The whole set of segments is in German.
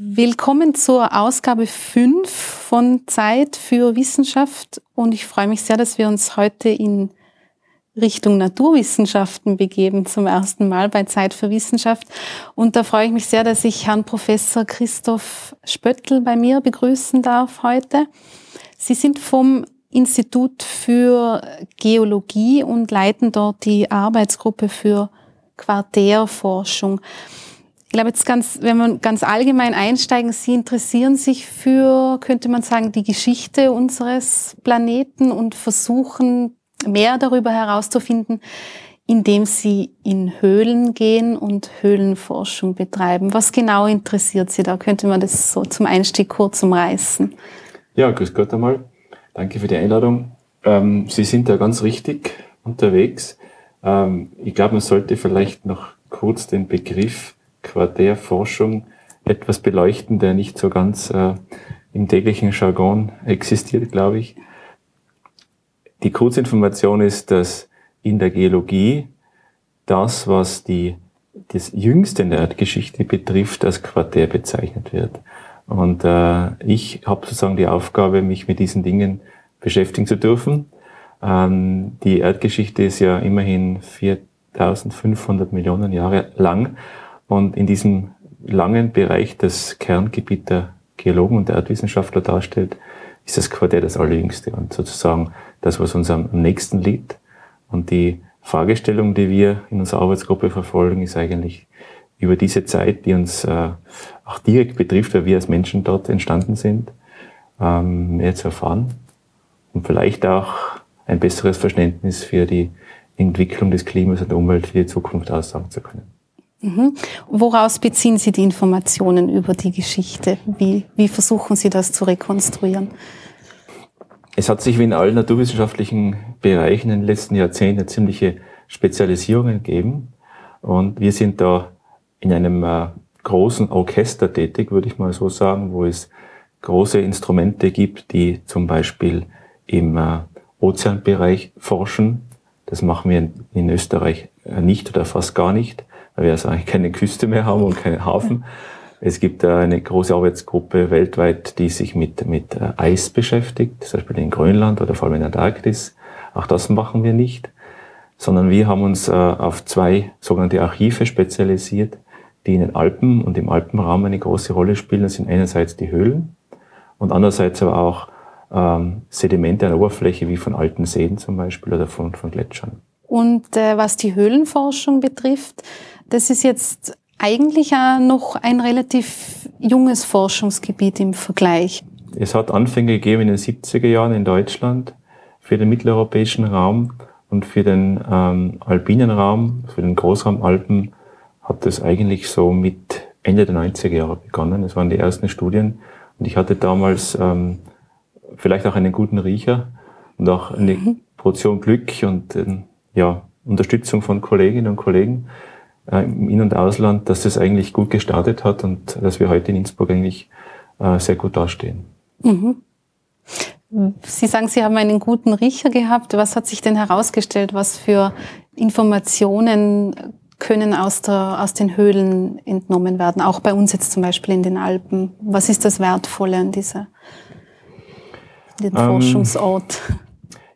Willkommen zur Ausgabe 5 von Zeit für Wissenschaft und ich freue mich sehr, dass wir uns heute in Richtung Naturwissenschaften begeben, zum ersten Mal bei Zeit für Wissenschaft. Und da freue ich mich sehr, dass ich Herrn Professor Christoph Spöttl bei mir begrüßen darf heute. Sie sind vom Institut für Geologie und leiten dort die Arbeitsgruppe für Quartärforschung. Ich glaube jetzt ganz, wenn man ganz allgemein einsteigen, Sie interessieren sich für, könnte man sagen, die Geschichte unseres Planeten und versuchen mehr darüber herauszufinden, indem Sie in Höhlen gehen und Höhlenforschung betreiben. Was genau interessiert Sie da? Könnte man das so zum Einstieg kurz umreißen? Ja, grüß Gott einmal. Danke für die Einladung. Ähm, Sie sind da ganz richtig unterwegs. Ähm, ich glaube, man sollte vielleicht noch kurz den Begriff Quartärforschung etwas beleuchten, der nicht so ganz äh, im täglichen Jargon existiert, glaube ich. Die Kurzinformation ist, dass in der Geologie das, was die, das Jüngste in der Erdgeschichte betrifft, als Quartär bezeichnet wird. Und äh, ich habe sozusagen die Aufgabe, mich mit diesen Dingen beschäftigen zu dürfen. Ähm, die Erdgeschichte ist ja immerhin 4500 Millionen Jahre lang und in diesem langen Bereich, das Kerngebiet der Geologen und der Erdwissenschaftler darstellt, ist das Quartett das Allerjüngste und sozusagen das, was uns am nächsten liegt. Und die Fragestellung, die wir in unserer Arbeitsgruppe verfolgen, ist eigentlich über diese Zeit, die uns äh, auch direkt betrifft, weil wir als Menschen dort entstanden sind, ähm, mehr zu erfahren und vielleicht auch ein besseres Verständnis für die Entwicklung des Klimas und der Umwelt für die Zukunft aussagen zu können. Mhm. Woraus beziehen Sie die Informationen über die Geschichte? Wie, wie versuchen Sie das zu rekonstruieren? Es hat sich wie in allen naturwissenschaftlichen Bereichen in den letzten Jahrzehnten eine ziemliche Spezialisierung gegeben. Und wir sind da in einem äh, großen Orchester tätig, würde ich mal so sagen, wo es große Instrumente gibt, die zum Beispiel im äh, Ozeanbereich forschen. Das machen wir in, in Österreich äh, nicht oder fast gar nicht weil wir also eigentlich keine Küste mehr haben und keinen Hafen. Es gibt eine große Arbeitsgruppe weltweit, die sich mit, mit äh, Eis beschäftigt, zum Beispiel in Grönland oder vor allem in der Antarktis. Auch das machen wir nicht, sondern wir haben uns äh, auf zwei sogenannte Archive spezialisiert, die in den Alpen und im Alpenraum eine große Rolle spielen. Das sind einerseits die Höhlen und andererseits aber auch ähm, Sedimente an der Oberfläche, wie von alten Seen zum Beispiel oder von, von Gletschern. Und äh, was die Höhlenforschung betrifft, das ist jetzt eigentlich auch noch ein relativ junges Forschungsgebiet im Vergleich. Es hat Anfänge gegeben in den 70er Jahren in Deutschland für den mitteleuropäischen Raum und für den ähm, alpinen Raum, für den Großraum Alpen hat das eigentlich so mit Ende der 90er Jahre begonnen. Das waren die ersten Studien und ich hatte damals ähm, vielleicht auch einen guten Riecher und auch eine mhm. Portion Glück und äh, ja, Unterstützung von Kolleginnen und Kollegen äh, im In- und Ausland, dass das eigentlich gut gestartet hat und dass wir heute in Innsbruck eigentlich äh, sehr gut dastehen. Mhm. Sie sagen, Sie haben einen guten Riecher gehabt. Was hat sich denn herausgestellt? Was für Informationen können aus, der, aus den Höhlen entnommen werden? Auch bei uns jetzt zum Beispiel in den Alpen. Was ist das Wertvolle an dieser, ähm, Forschungsort?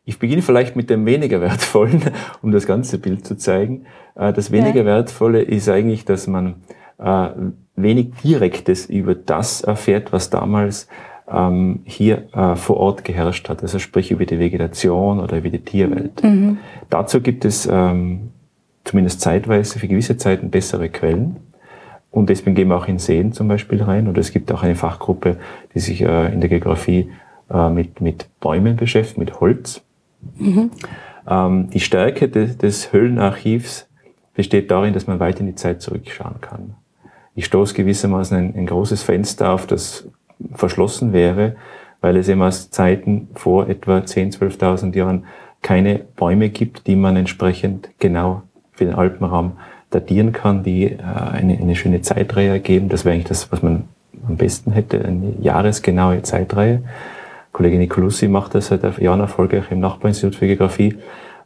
Ich beginne vielleicht mit dem weniger wertvollen, um das ganze Bild zu zeigen. Äh, das weniger wertvolle ist eigentlich, dass man äh, wenig Direktes über das erfährt, was damals ähm, hier äh, vor Ort geherrscht hat, also sprich über die Vegetation oder über die Tierwelt. Mhm. Dazu gibt es ähm, zumindest zeitweise für gewisse Zeiten bessere Quellen. Und deswegen gehen wir auch in Seen zum Beispiel rein. Oder es gibt auch eine Fachgruppe, die sich in der Geografie mit, mit Bäumen beschäftigt, mit Holz. Mhm. Ähm, die Stärke des, des Höhlenarchivs besteht darin, dass man weit in die Zeit zurückschauen kann. Ich stoße gewissermaßen ein, ein großes Fenster auf, das verschlossen wäre, weil es eben aus Zeiten vor etwa 10.000, 12.000 Jahren keine Bäume gibt, die man entsprechend genau für den Alpenraum datieren kann, die äh, eine, eine schöne Zeitreihe ergeben. Das wäre eigentlich das, was man am besten hätte, eine jahresgenaue Zeitreihe. Kollege Nicolussi macht das seit Jahren erfolgreich im Nachbarinstitut für Geografie.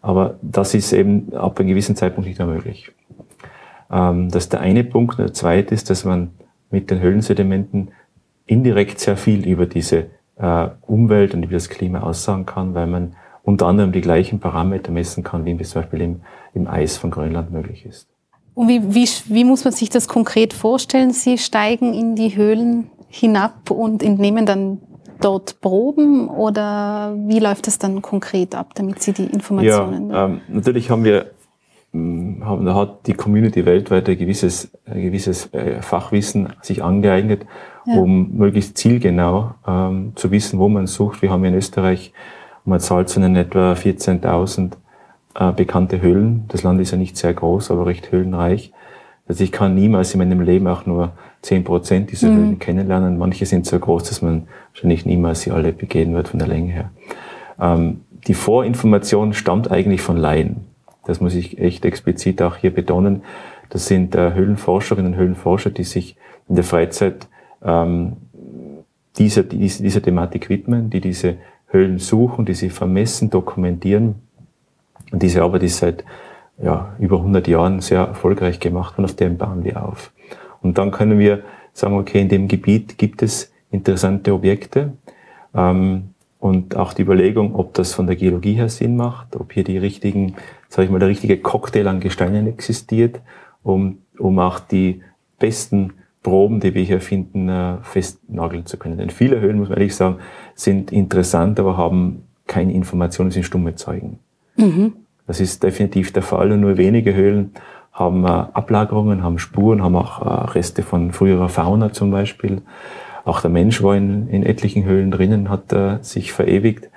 Aber das ist eben ab einem gewissen Zeitpunkt nicht mehr möglich. Ähm, das ist der eine Punkt. Der zweite ist, dass man mit den Höhlensedimenten indirekt sehr viel über diese äh, Umwelt und über das Klima aussagen kann, weil man unter anderem die gleichen Parameter messen kann, wie zum Beispiel im, im Eis von Grönland möglich ist. Und wie, wie, wie muss man sich das konkret vorstellen? Sie steigen in die Höhlen hinab und entnehmen dann dort Proben oder wie läuft das dann konkret ab, damit Sie die Informationen? Ja, ähm, natürlich haben wir hm, haben, da hat die Community weltweit ein gewisses, ein gewisses äh, Fachwissen sich angeeignet, ja. um möglichst zielgenau ähm, zu wissen, wo man sucht. Wir haben in Österreich, man zahlt zu nennen, etwa 14.000 äh, bekannte Höhlen. Das Land ist ja nicht sehr groß, aber recht höhlenreich. Also ich kann niemals in meinem Leben auch nur zehn Prozent dieser mhm. Höhlen kennenlernen. Manche sind so groß, dass man wahrscheinlich niemals sie alle begehen wird von der Länge her. Ähm, die Vorinformation stammt eigentlich von Laien. Das muss ich echt explizit auch hier betonen. Das sind äh, Höhlenforscherinnen und Höhlenforscher, die sich in der Freizeit ähm, dieser, dieser, dieser Thematik widmen, die diese Höhlen suchen, die sie vermessen, dokumentieren. Und diese Arbeit ist seit ja, über 100 Jahren sehr erfolgreich gemacht und auf dem bauen wir auf. Und dann können wir sagen, okay, in dem Gebiet gibt es interessante Objekte. Ähm, und auch die Überlegung, ob das von der Geologie her Sinn macht, ob hier die richtigen, sage ich mal, der richtige Cocktail an Gesteinen existiert, um, um auch die besten Proben, die wir hier finden, äh, festnageln zu können. Denn viele Höhlen, muss man ehrlich sagen, sind interessant, aber haben keine Informationen, sind stumme Zeugen. Mhm. Das ist definitiv der Fall und nur wenige Höhlen haben äh, Ablagerungen, haben Spuren, haben auch äh, Reste von früherer Fauna zum Beispiel. Auch der Mensch war in, in etlichen Höhlen drinnen, hat äh, sich verewigt.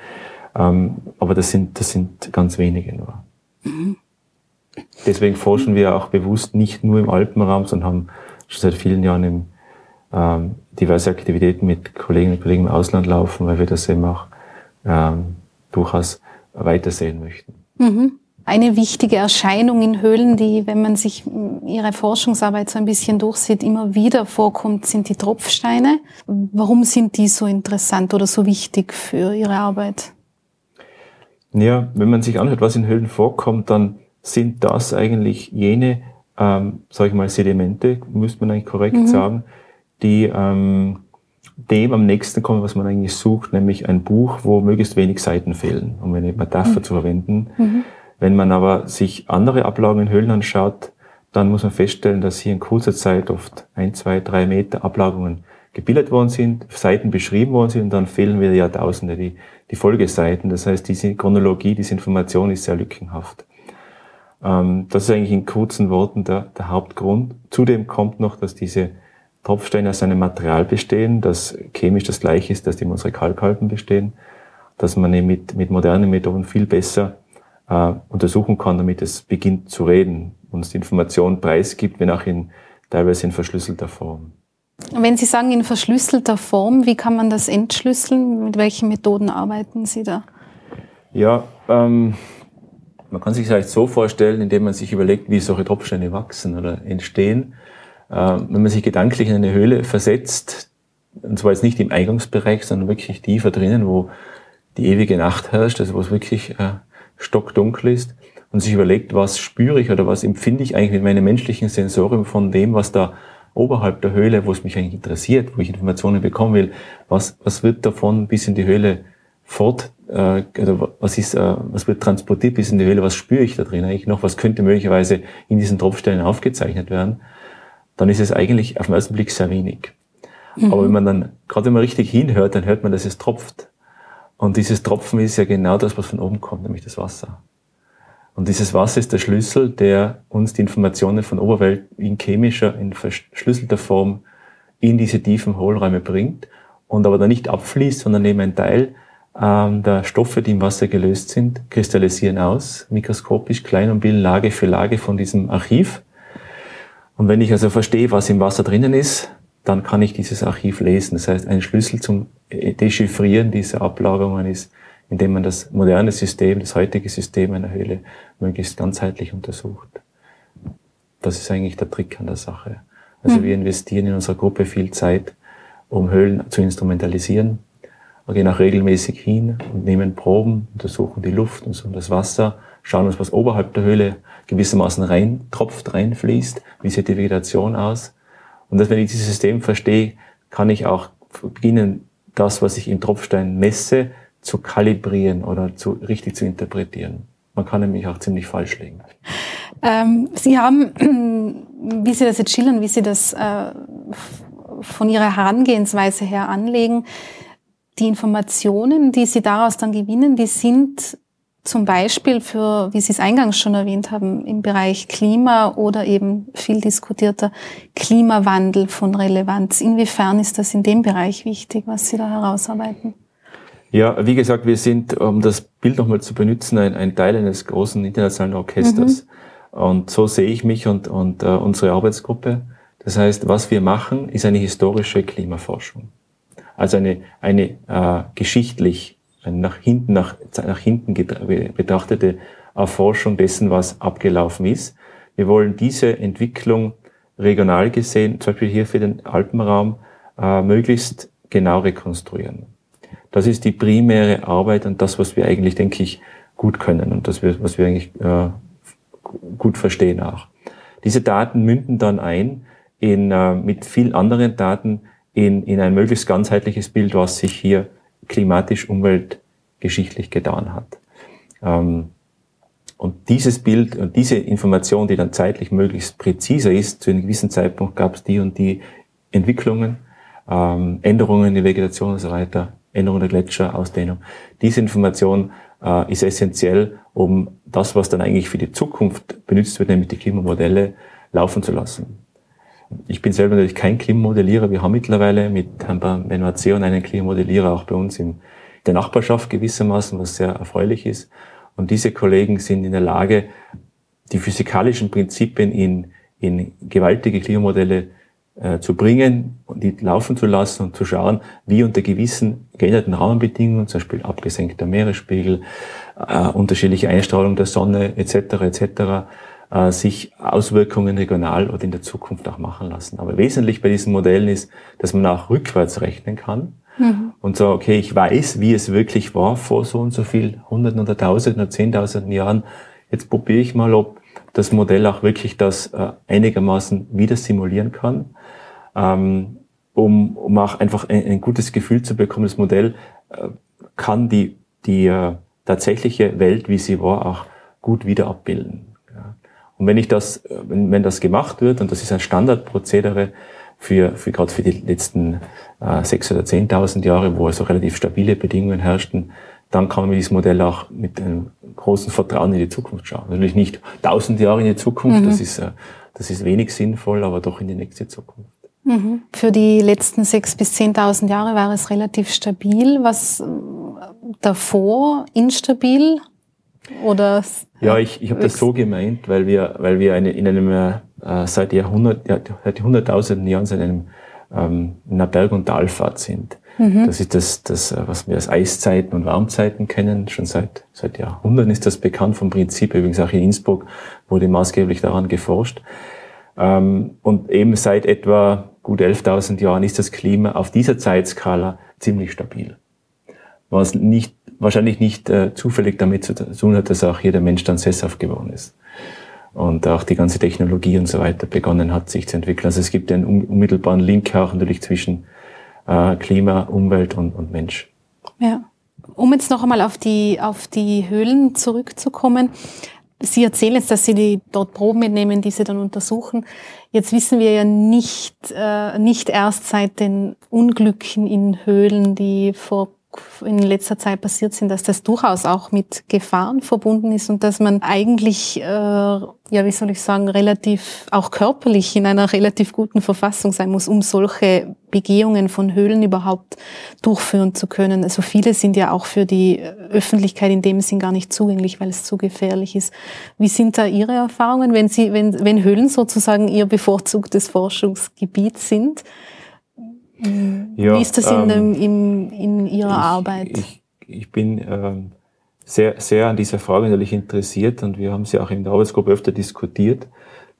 Ähm, aber das sind, das sind ganz wenige nur. Mhm. Deswegen forschen wir auch bewusst nicht nur im Alpenraum, sondern haben schon seit vielen Jahren im, ähm, diverse Aktivitäten mit Kolleginnen und Kollegen im Ausland laufen, weil wir das eben auch ähm, durchaus weitersehen möchten. Mhm. Eine wichtige Erscheinung in Höhlen, die, wenn man sich ihre Forschungsarbeit so ein bisschen durchsieht, immer wieder vorkommt, sind die Tropfsteine. Warum sind die so interessant oder so wichtig für Ihre Arbeit? Ja, wenn man sich anschaut, was in Höhlen vorkommt, dann sind das eigentlich jene, ähm, sage ich mal, Sedimente, müsste man eigentlich korrekt mhm. sagen, die ähm, dem am nächsten kommen, was man eigentlich sucht, nämlich ein Buch, wo möglichst wenig Seiten fehlen, um eine Metapher mhm. zu verwenden. Mhm. Wenn man aber sich andere Ablagen in Höhlen anschaut, dann muss man feststellen, dass hier in kurzer Zeit oft ein, zwei, drei Meter Ablagerungen gebildet worden sind, Seiten beschrieben worden sind und dann fehlen wieder Jahrtausende die, die Folgeseiten. Das heißt, diese Chronologie, diese Information ist sehr lückenhaft. Ähm, das ist eigentlich in kurzen Worten der, der Hauptgrund. Zudem kommt noch, dass diese Tropfsteine aus einem Material bestehen, das chemisch das gleiche ist, das die unsere Kalkalpen bestehen, dass man mit, mit modernen Methoden viel besser äh, untersuchen kann, damit es beginnt zu reden, uns die Information preisgibt, wenn auch in teilweise in verschlüsselter Form. Wenn Sie sagen in verschlüsselter Form, wie kann man das entschlüsseln? Mit welchen Methoden arbeiten Sie da? Ja, ähm, man kann sich vielleicht so vorstellen, indem man sich überlegt, wie solche Tropfsteine wachsen oder entstehen. Ähm, wenn man sich gedanklich in eine Höhle versetzt, und zwar jetzt nicht im Eingangsbereich, sondern wirklich tiefer drinnen, wo die ewige Nacht herrscht, also wo es wirklich äh, stockdunkel ist, und sich überlegt, was spüre ich oder was empfinde ich eigentlich mit meinem menschlichen Sensorium von dem, was da oberhalb der Höhle, wo es mich eigentlich interessiert, wo ich Informationen bekommen will, was, was wird davon bis in die Höhle fort, äh, oder was ist, äh, was wird transportiert bis in die Höhle, was spüre ich da drin eigentlich noch, was könnte möglicherweise in diesen Tropfstellen aufgezeichnet werden dann ist es eigentlich auf den ersten Blick sehr wenig. Mhm. Aber wenn man dann, gerade wenn man richtig hinhört, dann hört man, dass es tropft. Und dieses Tropfen ist ja genau das, was von oben kommt, nämlich das Wasser. Und dieses Wasser ist der Schlüssel, der uns die Informationen von Oberwelt in chemischer, in verschlüsselter Form in diese tiefen Hohlräume bringt und aber dann nicht abfließt, sondern eben ein Teil ähm, der Stoffe, die im Wasser gelöst sind, kristallisieren aus, mikroskopisch klein und bilden Lage für Lage von diesem Archiv und wenn ich also verstehe, was im Wasser drinnen ist, dann kann ich dieses Archiv lesen. Das heißt, ein Schlüssel zum Dechiffrieren dieser Ablagerungen ist, indem man das moderne System, das heutige System einer Höhle möglichst ganzheitlich untersucht. Das ist eigentlich der Trick an der Sache. Also mhm. wir investieren in unserer Gruppe viel Zeit, um Höhlen zu instrumentalisieren. Wir gehen auch regelmäßig hin und nehmen Proben, untersuchen die Luft und das Wasser, schauen uns, was oberhalb der Höhle gewissermaßen reintropft, reinfließt, wie sieht die Vegetation aus Und dass, wenn ich dieses System verstehe, kann ich auch beginnen, das, was ich im Tropfstein messe, zu kalibrieren oder zu, richtig zu interpretieren. Man kann nämlich auch ziemlich falsch liegen. Ähm, Sie haben, wie Sie das jetzt schildern, wie Sie das äh, von Ihrer Herangehensweise her anlegen, die Informationen, die Sie daraus dann gewinnen, die sind zum Beispiel für, wie Sie es eingangs schon erwähnt haben, im Bereich Klima oder eben viel diskutierter Klimawandel von Relevanz. Inwiefern ist das in dem Bereich wichtig, was Sie da herausarbeiten? Ja, wie gesagt, wir sind, um das Bild nochmal zu benutzen, ein, ein, Teil eines großen internationalen Orchesters. Mhm. Und so sehe ich mich und, und uh, unsere Arbeitsgruppe. Das heißt, was wir machen, ist eine historische Klimaforschung. Also eine, eine uh, geschichtlich nach hinten, nach, nach hinten betrachtete Erforschung dessen, was abgelaufen ist. Wir wollen diese Entwicklung regional gesehen, zum Beispiel hier für den Alpenraum, äh, möglichst genau rekonstruieren. Das ist die primäre Arbeit und das, was wir eigentlich, denke ich, gut können und das, was wir eigentlich äh, gut verstehen auch. Diese Daten münden dann ein in, äh, mit vielen anderen Daten in, in ein möglichst ganzheitliches Bild, was sich hier klimatisch, umweltgeschichtlich getan hat. Ähm, und dieses Bild und diese Information, die dann zeitlich möglichst präziser ist, zu einem gewissen Zeitpunkt gab es die und die Entwicklungen, ähm, Änderungen in der Vegetation und so weiter, Änderungen der Gletscher, Ausdehnung. Diese Information äh, ist essentiell, um das, was dann eigentlich für die Zukunft benutzt wird, nämlich die Klimamodelle, laufen zu lassen. Ich bin selber natürlich kein Klimamodellierer. Wir haben mittlerweile mit Herrn Benoit einen Klimamodellierer auch bei uns in der Nachbarschaft gewissermaßen, was sehr erfreulich ist. Und diese Kollegen sind in der Lage, die physikalischen Prinzipien in, in gewaltige Klimamodelle äh, zu bringen und die laufen zu lassen und zu schauen, wie unter gewissen geänderten Rahmenbedingungen, zum Beispiel abgesenkter Meeresspiegel, äh, unterschiedliche Einstrahlung der Sonne etc. etc., äh, sich Auswirkungen regional oder in der Zukunft auch machen lassen. Aber wesentlich bei diesen Modellen ist, dass man auch rückwärts rechnen kann mhm. und so, okay, ich weiß, wie es wirklich war vor so und so viel Hunderten oder Tausenden oder Zehntausenden Jahren. Jetzt probiere ich mal, ob das Modell auch wirklich das äh, einigermaßen wieder simulieren kann ähm, um, um auch einfach ein, ein, gutes Gefühl zu bekommen. Das Modell äh, kann die, die äh, tatsächliche Welt, wie sie war, auch gut wieder abbilden. Und wenn ich das, äh, wenn, wenn das gemacht wird, und das ist ein Standardprozedere für, für gerade für die letzten äh, sechs oder zehntausend Jahre, wo also relativ stabile Bedingungen herrschten, dann kann man mit diesem Modell auch mit einem großen Vertrauen in die Zukunft schauen. Natürlich nicht tausend Jahre in die Zukunft, mhm. das ist, äh, das ist wenig sinnvoll, aber doch in die nächste Zukunft. Mhm. Für die letzten sechs bis zehntausend Jahre war es relativ stabil. Was äh, davor instabil? Oder? Ja, ich, ich habe das so gemeint, weil wir, weil wir eine, in einem äh, seit Jahrhundert, ja, seit hunderttausenden Jahren in einem ähm, in einer Berg- und Talfahrt sind. Mhm. Das ist das, das, äh, was wir als Eiszeiten und Warmzeiten kennen. Schon seit, seit Jahrhunderten ist das bekannt vom Prinzip. Übrigens auch in Innsbruck wurde maßgeblich daran geforscht. Ähm, und eben seit etwa gut 11.000 Jahren ist das Klima auf dieser Zeitskala ziemlich stabil. Was nicht, wahrscheinlich nicht äh, zufällig damit zu tun hat, dass auch hier der Mensch dann sesshaft geworden ist. Und auch die ganze Technologie und so weiter begonnen hat, sich zu entwickeln. Also es gibt einen unmittelbaren Link auch natürlich zwischen äh, Klima, Umwelt und, und Mensch. Ja. Um jetzt noch einmal auf die, auf die Höhlen zurückzukommen. Sie erzählen jetzt, dass Sie die dort Proben mitnehmen, die Sie dann untersuchen. Jetzt wissen wir ja nicht, äh, nicht erst seit den Unglücken in Höhlen, die vor in letzter Zeit passiert sind, dass das durchaus auch mit Gefahren verbunden ist und dass man eigentlich, äh, ja, wie soll ich sagen, relativ auch körperlich in einer relativ guten Verfassung sein muss, um solche Begehungen von Höhlen überhaupt durchführen zu können. Also viele sind ja auch für die Öffentlichkeit in dem Sinn gar nicht zugänglich, weil es zu gefährlich ist. Wie sind da Ihre Erfahrungen, wenn Sie, wenn, wenn Höhlen sozusagen Ihr bevorzugtes Forschungsgebiet sind? Ja, Wie ist das in, ähm, in, in Ihrer ich, Arbeit? Ich, ich bin ähm, sehr, sehr an dieser Frage natürlich interessiert und wir haben sie auch in der Arbeitsgruppe öfter diskutiert.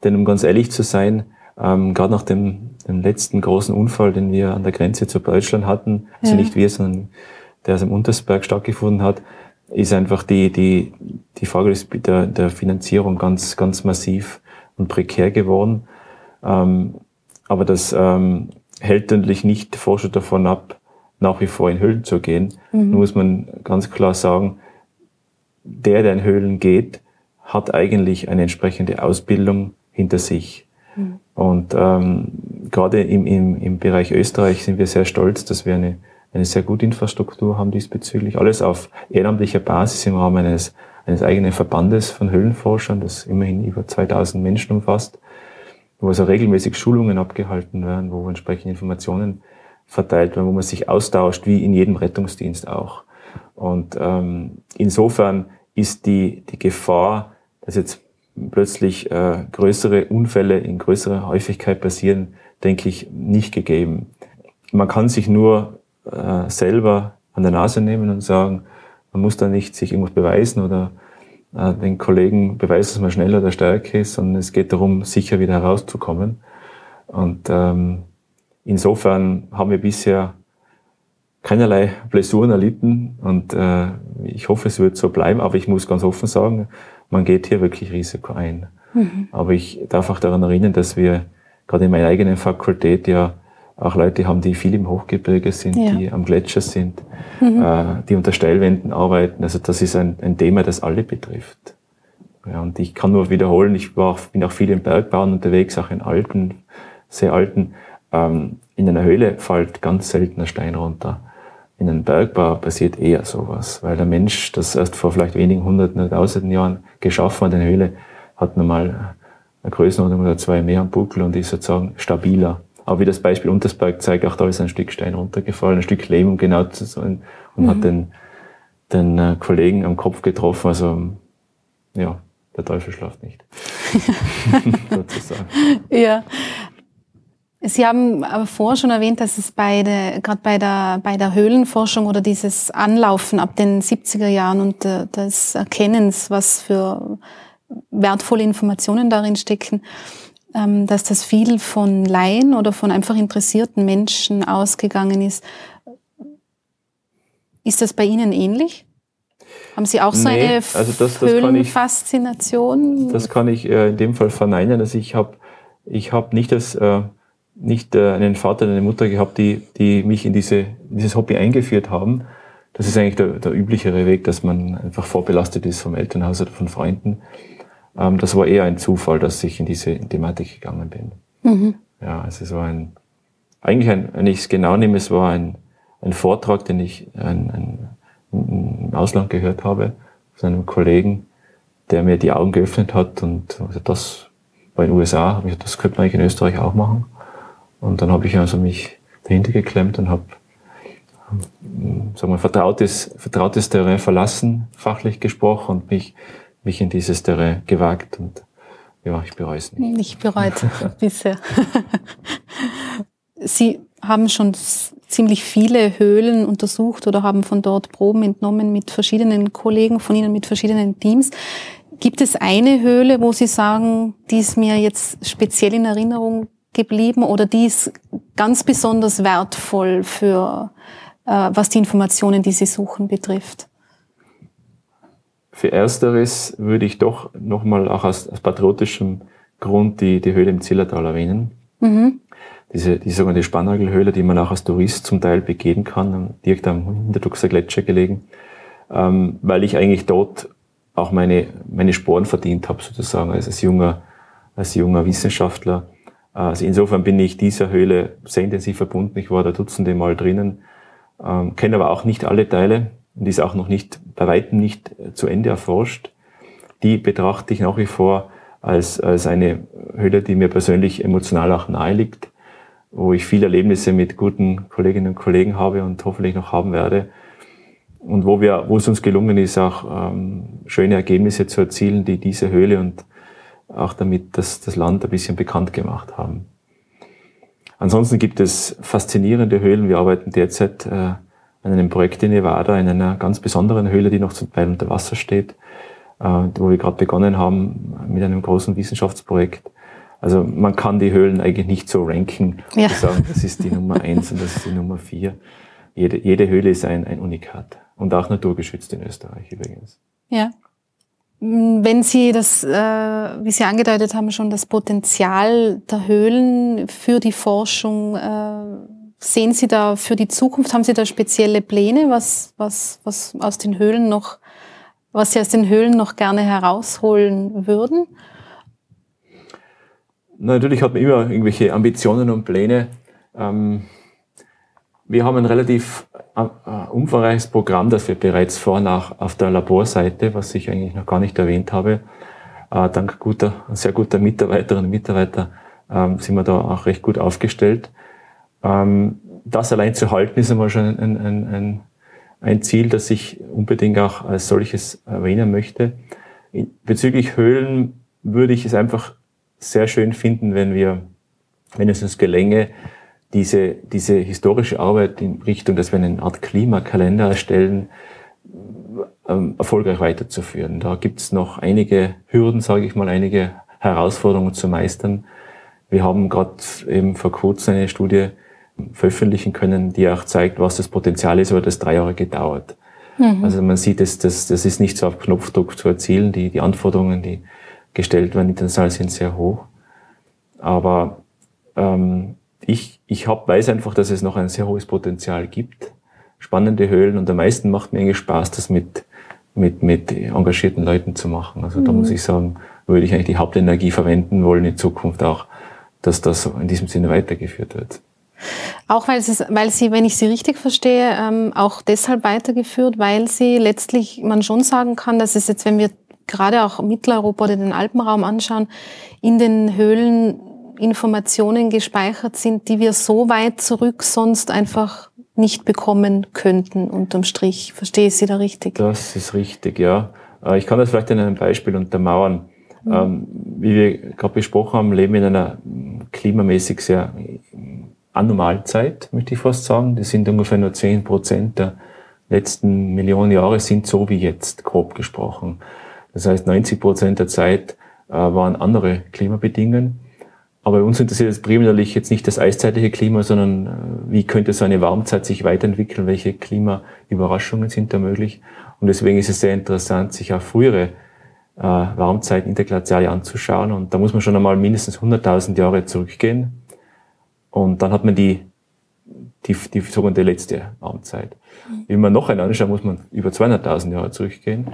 Denn um ganz ehrlich zu sein, ähm, gerade nach dem, dem letzten großen Unfall, den wir an der Grenze zu Deutschland hatten, also ja. nicht wir, sondern der aus dem Untersberg stattgefunden hat, ist einfach die, die, die Frage der, der Finanzierung ganz, ganz massiv und prekär geworden. Ähm, aber das ähm, hält natürlich nicht Forscher davon ab, nach wie vor in Höhlen zu gehen. Mhm. Nur muss man ganz klar sagen, der, der in Höhlen geht, hat eigentlich eine entsprechende Ausbildung hinter sich. Mhm. Und ähm, gerade im, im, im Bereich Österreich sind wir sehr stolz, dass wir eine, eine sehr gute Infrastruktur haben diesbezüglich. Alles auf ehrenamtlicher Basis im Rahmen eines, eines eigenen Verbandes von Höhlenforschern, das immerhin über 2000 Menschen umfasst, wo also regelmäßig Schulungen abgehalten werden, wo entsprechende Informationen verteilt werden, wo man sich austauscht, wie in jedem Rettungsdienst auch. Und ähm, insofern ist die, die Gefahr, dass jetzt plötzlich äh, größere Unfälle in größerer Häufigkeit passieren, denke ich, nicht gegeben. Man kann sich nur äh, selber an der Nase nehmen und sagen, man muss da nicht sich irgendwas beweisen oder den Kollegen beweisen, dass man schneller oder stärker ist, sondern es geht darum, sicher wieder herauszukommen. Und ähm, insofern haben wir bisher keinerlei Blessuren erlitten und äh, ich hoffe, es wird so bleiben, aber ich muss ganz offen sagen, man geht hier wirklich Risiko ein. Mhm. Aber ich darf auch daran erinnern, dass wir gerade in meiner eigenen Fakultät ja auch Leute haben, die viel im Hochgebirge sind, ja. die am Gletscher sind, mhm. äh, die unter Steilwänden arbeiten. Also das ist ein, ein Thema, das alle betrifft. Ja, und ich kann nur wiederholen, ich war auch, bin auch viel im Bergbauern unterwegs, auch in alten, sehr alten. Ähm, in einer Höhle fällt ganz selten ein Stein runter in einem Bergbau passiert eher sowas, weil der Mensch das erst vor vielleicht wenigen hunderten oder tausenden Jahren geschaffen hat, eine Höhle hat normal eine Größenordnung oder zwei mehr am Buckel und ist sozusagen stabiler. Aber wie das Beispiel Untersberg zeigt, auch da ist ein Stück Stein runtergefallen, ein Stück Lehm, um genau zu sein, und mhm. hat den, den äh, Kollegen am Kopf getroffen. Also, ja, der Teufel schlaft nicht. sozusagen. Ja, Sie haben aber vorher schon erwähnt, dass es bei der, gerade bei der, bei der Höhlenforschung oder dieses Anlaufen ab den 70er Jahren und äh, des Erkennens, was für wertvolle Informationen darin stecken, dass das viel von Laien oder von einfach interessierten Menschen ausgegangen ist. Ist das bei Ihnen ähnlich? Haben Sie auch so nee, eine also das, das Höhlenfaszination? Das kann ich äh, in dem Fall verneinen. Also ich habe ich hab nicht das äh, nicht äh, einen Vater oder eine Mutter gehabt, die, die mich in, diese, dieses Hobby eingeführt haben. Das ist eigentlich der, der üblichere Weg, dass man einfach vorbelastet ist vom Elternhaus oder von Freunden. Ähm, das war eher ein Zufall, dass ich in diese Thematik gegangen bin. Mhm. Ja, also es war ein, eigentlich ein, wenn ich es genau nehme, es war ein, ein Vortrag, den ich ein, ein, im Ausland gehört habe, von einem Kollegen, der mir die Augen geöffnet hat und also das war in den USA, habe ich das könnte man eigentlich in Österreich auch machen. Und dann habe ich also mich dahinter geklemmt und habe sagen wir, vertrautes, vertrautes Terrain verlassen, fachlich gesprochen und mich, mich in dieses Terrain gewagt und ja, ich bereue es nicht. Nicht bereut bisher. Sie haben schon ziemlich viele Höhlen untersucht oder haben von dort Proben entnommen mit verschiedenen Kollegen von Ihnen, mit verschiedenen Teams. Gibt es eine Höhle, wo Sie sagen, die ist mir jetzt speziell in Erinnerung geblieben oder die ist ganz besonders wertvoll für, äh, was die Informationen, die Sie suchen, betrifft? Für Ersteres würde ich doch nochmal auch aus, aus patriotischem Grund die, die Höhle im Zillertal erwähnen. Mhm. Diese, die sogenannte Spannagelhöhle, die man auch als Tourist zum Teil begehen kann, direkt am Hinterduxer Gletscher gelegen, ähm, weil ich eigentlich dort auch meine, meine Sporen verdient habe, sozusagen, als, als junger, als junger Wissenschaftler also insofern bin ich dieser Höhle sehr intensiv verbunden. Ich war da dutzende Mal drinnen, ähm, kenne aber auch nicht alle Teile und ist auch noch nicht, bei weitem nicht zu Ende erforscht. Die betrachte ich nach wie vor als, als eine Höhle, die mir persönlich emotional auch nahe liegt, wo ich viele Erlebnisse mit guten Kolleginnen und Kollegen habe und hoffentlich noch haben werde. Und wo wir, wo es uns gelungen ist, auch ähm, schöne Ergebnisse zu erzielen, die diese Höhle und auch damit das, das Land ein bisschen bekannt gemacht haben. Ansonsten gibt es faszinierende Höhlen. Wir arbeiten derzeit äh, an einem Projekt in Nevada, in einer ganz besonderen Höhle, die noch zum Teil unter Wasser steht, äh, wo wir gerade begonnen haben mit einem großen Wissenschaftsprojekt. Also man kann die Höhlen eigentlich nicht so ranken ja. und sagen, das ist die Nummer eins und das ist die Nummer vier. Jede, jede Höhle ist ein, ein Unikat und auch naturgeschützt in Österreich übrigens. Ja. Wenn Sie das, äh, wie Sie angedeutet haben, schon das Potenzial der Höhlen für die Forschung äh, sehen Sie da für die Zukunft, haben Sie da spezielle Pläne, was, was, was aus den Höhlen noch, was Sie aus den Höhlen noch gerne herausholen würden? Natürlich hat man immer irgendwelche Ambitionen und Pläne. Ähm, wir haben ein relativ äh, äh, umfangreiches Programm, das wir bereits vor nach auf der Laborseite, was ich eigentlich noch gar nicht erwähnt habe, äh, dank guter, sehr guter Mitarbeiterinnen und Mitarbeiter ähm, sind wir da auch recht gut aufgestellt. Ähm, das allein zu halten, ist einmal schon ein, ein, ein, ein Ziel, das ich unbedingt auch als solches erwähnen möchte. Bezüglich Höhlen würde ich es einfach sehr schön finden, wenn wir, wenn es uns gelänge, diese, diese historische Arbeit in Richtung, dass wir eine Art Klimakalender erstellen, ähm, erfolgreich weiterzuführen. Da gibt es noch einige Hürden, sage ich mal, einige Herausforderungen zu meistern. Wir haben gerade eben vor kurzem eine Studie veröffentlichen können, die auch zeigt, was das Potenzial ist, aber das drei Jahre gedauert. Mhm. Also man sieht, das, das, das ist nicht so auf Knopfdruck zu erzielen. Die, die Anforderungen, die gestellt werden international, sind sehr hoch. Aber ähm, ich, ich hab, weiß einfach, dass es noch ein sehr hohes Potenzial gibt. Spannende Höhlen und am meisten macht mir eigentlich Spaß, das mit, mit, mit engagierten Leuten zu machen. Also mhm. da muss ich sagen, würde ich eigentlich die Hauptenergie verwenden wollen in Zukunft auch, dass das in diesem Sinne weitergeführt wird. Auch weil sie, weil sie, wenn ich sie richtig verstehe, ähm, auch deshalb weitergeführt, weil sie letztlich man schon sagen kann, dass es jetzt, wenn wir gerade auch Mitteleuropa oder den Alpenraum anschauen, in den Höhlen Informationen gespeichert sind, die wir so weit zurück sonst einfach nicht bekommen könnten, unterm Strich. Verstehe ich Sie da richtig? Das ist richtig, ja. Äh, ich kann das vielleicht in einem Beispiel untermauern. Mhm. Ähm, wie wir gerade besprochen haben, leben wir in einer klimamäßig sehr Anomalzeit, möchte ich fast sagen. Das sind ungefähr nur 10 Prozent der letzten Millionen Jahre sind so wie jetzt, grob gesprochen. Das heißt, 90 Prozent der Zeit äh, waren andere Klimabedingungen. Aber uns interessiert es primärlich jetzt nicht das eiszeitliche Klima, sondern äh, wie könnte so eine Warmzeit sich weiterentwickeln, welche Klimaüberraschungen sind da möglich. Und deswegen ist es sehr interessant, sich auch frühere äh, Warmzeiten interglaziale anzuschauen. Und da muss man schon einmal mindestens 100.000 Jahre zurückgehen. Und dann hat man die, die, die sogenannte letzte Armzeit. Mhm. Wenn man noch einen anschaut, muss man über 200.000 Jahre zurückgehen.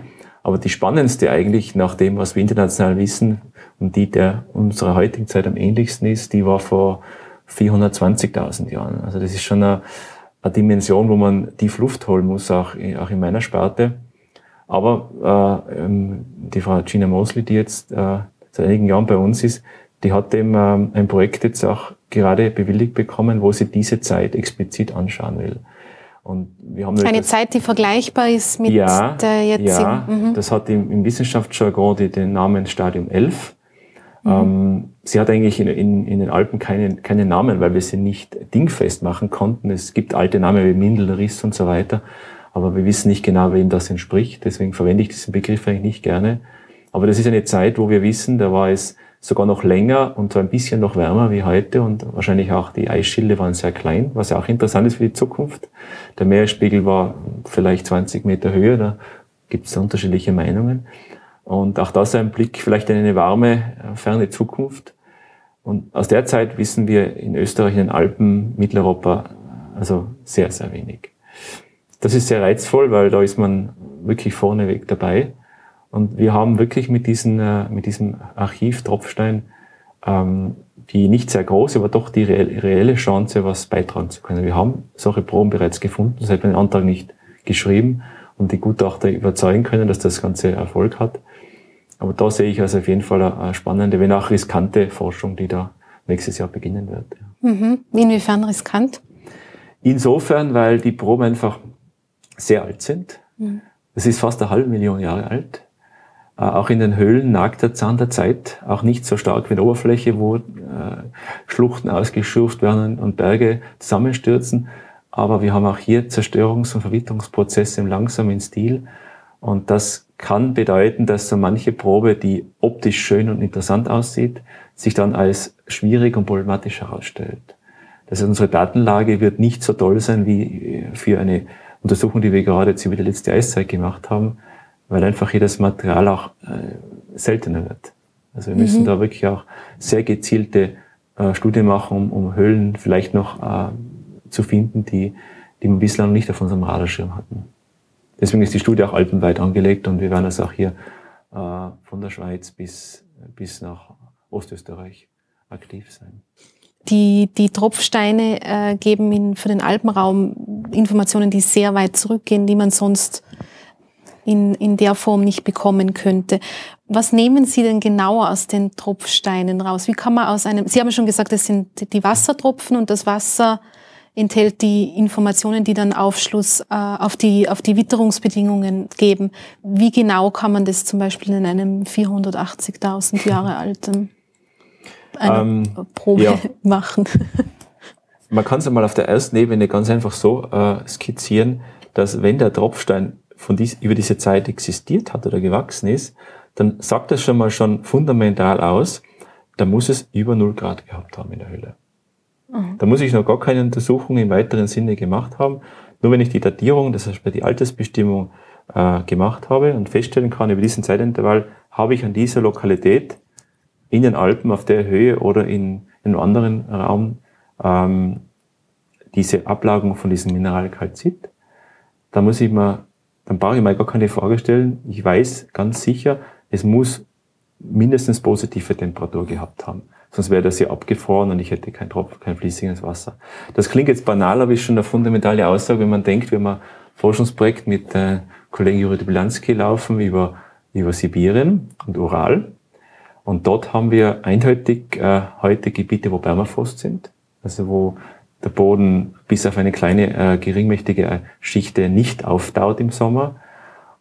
Aber die spannendste eigentlich, nach dem, was wir international wissen, und die der unserer heutigen Zeit am ähnlichsten ist, die war vor 420.000 Jahren. Also das ist schon eine, eine, Dimension, wo man tief Luft holen muss, auch, auch in meiner Sparte. Aber äh, ähm, die Frau Gina Mosley, die jetzt äh, seit einigen Jahren bei uns ist, die hat eben ähm, ein Projekt jetzt auch gerade bewilligt bekommen, wo sie diese Zeit explizit anschauen will. Und wir haben eine Zeit, die vergleichbar ist mit ja, der jetzigen. Ja, mhm. das hat im, im Wissenschaftsjargon den Namen Stadium 11. Mhm. Ähm, sie hat eigentlich in, in, in den Alpen keinen, keinen Namen, weil wir sie nicht dingfest machen konnten. Es gibt alte Namen wie Mindel, Riss und so weiter, aber wir wissen nicht genau, wem das entspricht. Deswegen verwende ich diesen Begriff eigentlich nicht gerne. Aber das ist eine Zeit, wo wir wissen, da war es sogar noch länger und so ein bisschen noch wärmer wie heute und wahrscheinlich auch die Eisschilde waren sehr klein, was ja auch interessant ist für die Zukunft. Der Meeresspiegel war vielleicht 20 Meter höher, da gibt es unterschiedliche Meinungen. Und auch das ein Blick vielleicht in eine warme, ferne Zukunft. Und aus der Zeit wissen wir in Österreich, in den Alpen, Mitteleuropa, also sehr, sehr wenig. Das ist sehr reizvoll, weil da ist man wirklich vorneweg dabei. Und wir haben wirklich mit, diesen, äh, mit diesem Archiv Tropfstein ähm, die nicht sehr große, aber doch die reelle Chance, was beitragen zu können. Wir haben solche Proben bereits gefunden, das hat man den Antrag nicht geschrieben und die Gutachter überzeugen können, dass das Ganze Erfolg hat. Aber da sehe ich also auf jeden Fall eine spannende, wenn auch riskante Forschung, die da nächstes Jahr beginnen wird. Mhm. Inwiefern riskant? Insofern, weil die Proben einfach sehr alt sind. Mhm. Es ist fast eine halbe Million Jahre alt. Äh, auch in den Höhlen nagt der Zahn der Zeit, auch nicht so stark wie in der Oberfläche, wo äh, Schluchten ausgeschürft werden und Berge zusammenstürzen. Aber wir haben auch hier Zerstörungs- und Verwitterungsprozesse im langsamen Stil. Und das kann bedeuten, dass so manche Probe, die optisch schön und interessant aussieht, sich dann als schwierig und problematisch herausstellt. Das heißt, unsere Datenlage wird nicht so toll sein wie für eine Untersuchung, die wir gerade jetzt über die letzte Eiszeit gemacht haben, weil einfach hier das Material auch äh, seltener wird. Also wir müssen mhm. da wirklich auch sehr gezielte äh, Studien machen, um, um Höhlen vielleicht noch äh, zu finden, die, die wir bislang nicht auf unserem Radarschirm hatten. Deswegen ist die Studie auch alpenweit angelegt und wir werden das auch hier äh, von der Schweiz bis, bis nach Ostösterreich aktiv sein. Die, die Tropfsteine äh, geben in, für den Alpenraum Informationen, die sehr weit zurückgehen, die man sonst in, in der Form nicht bekommen könnte. Was nehmen Sie denn genauer aus den Tropfsteinen raus? Wie kann man aus einem, Sie haben schon gesagt, das sind die Wassertropfen und das Wasser enthält die Informationen, die dann Aufschluss äh, auf, die, auf die Witterungsbedingungen geben. Wie genau kann man das zum Beispiel in einem 480.000 Jahre alten ähm, Probe ja. machen? Man kann es einmal auf der ersten Ebene ganz einfach so äh, skizzieren, dass wenn der Tropfstein von dies, über diese Zeit existiert hat oder gewachsen ist, dann sagt das schon mal schon fundamental aus, da muss es über 0 Grad gehabt haben in der Höhle. Mhm. Da muss ich noch gar keine Untersuchung im weiteren Sinne gemacht haben. Nur wenn ich die Datierung, das heißt bei die Altersbestimmung äh, gemacht habe und feststellen kann, über diesen Zeitintervall habe ich an dieser Lokalität in den Alpen auf der Höhe oder in, in einem anderen Raum ähm, diese Ablagerung von diesem Mineral Calcit, da muss ich mir, dann brauche ich mir gar keine Frage stellen. Ich weiß ganz sicher, es muss mindestens positive Temperatur gehabt haben. Sonst wäre das ja abgefroren und ich hätte kein Tropfen, kein fließiges Wasser. Das klingt jetzt banal, aber ist schon eine fundamentale Aussage, wenn man denkt, wenn man Forschungsprojekt mit äh, Kollegen Juri Bilanski laufen über, über Sibirien und Ural. Und dort haben wir eindeutig äh, heute Gebiete, wo Permafrost sind, also wo der Boden bis auf eine kleine äh, geringmächtige Schichte nicht auftaut im Sommer.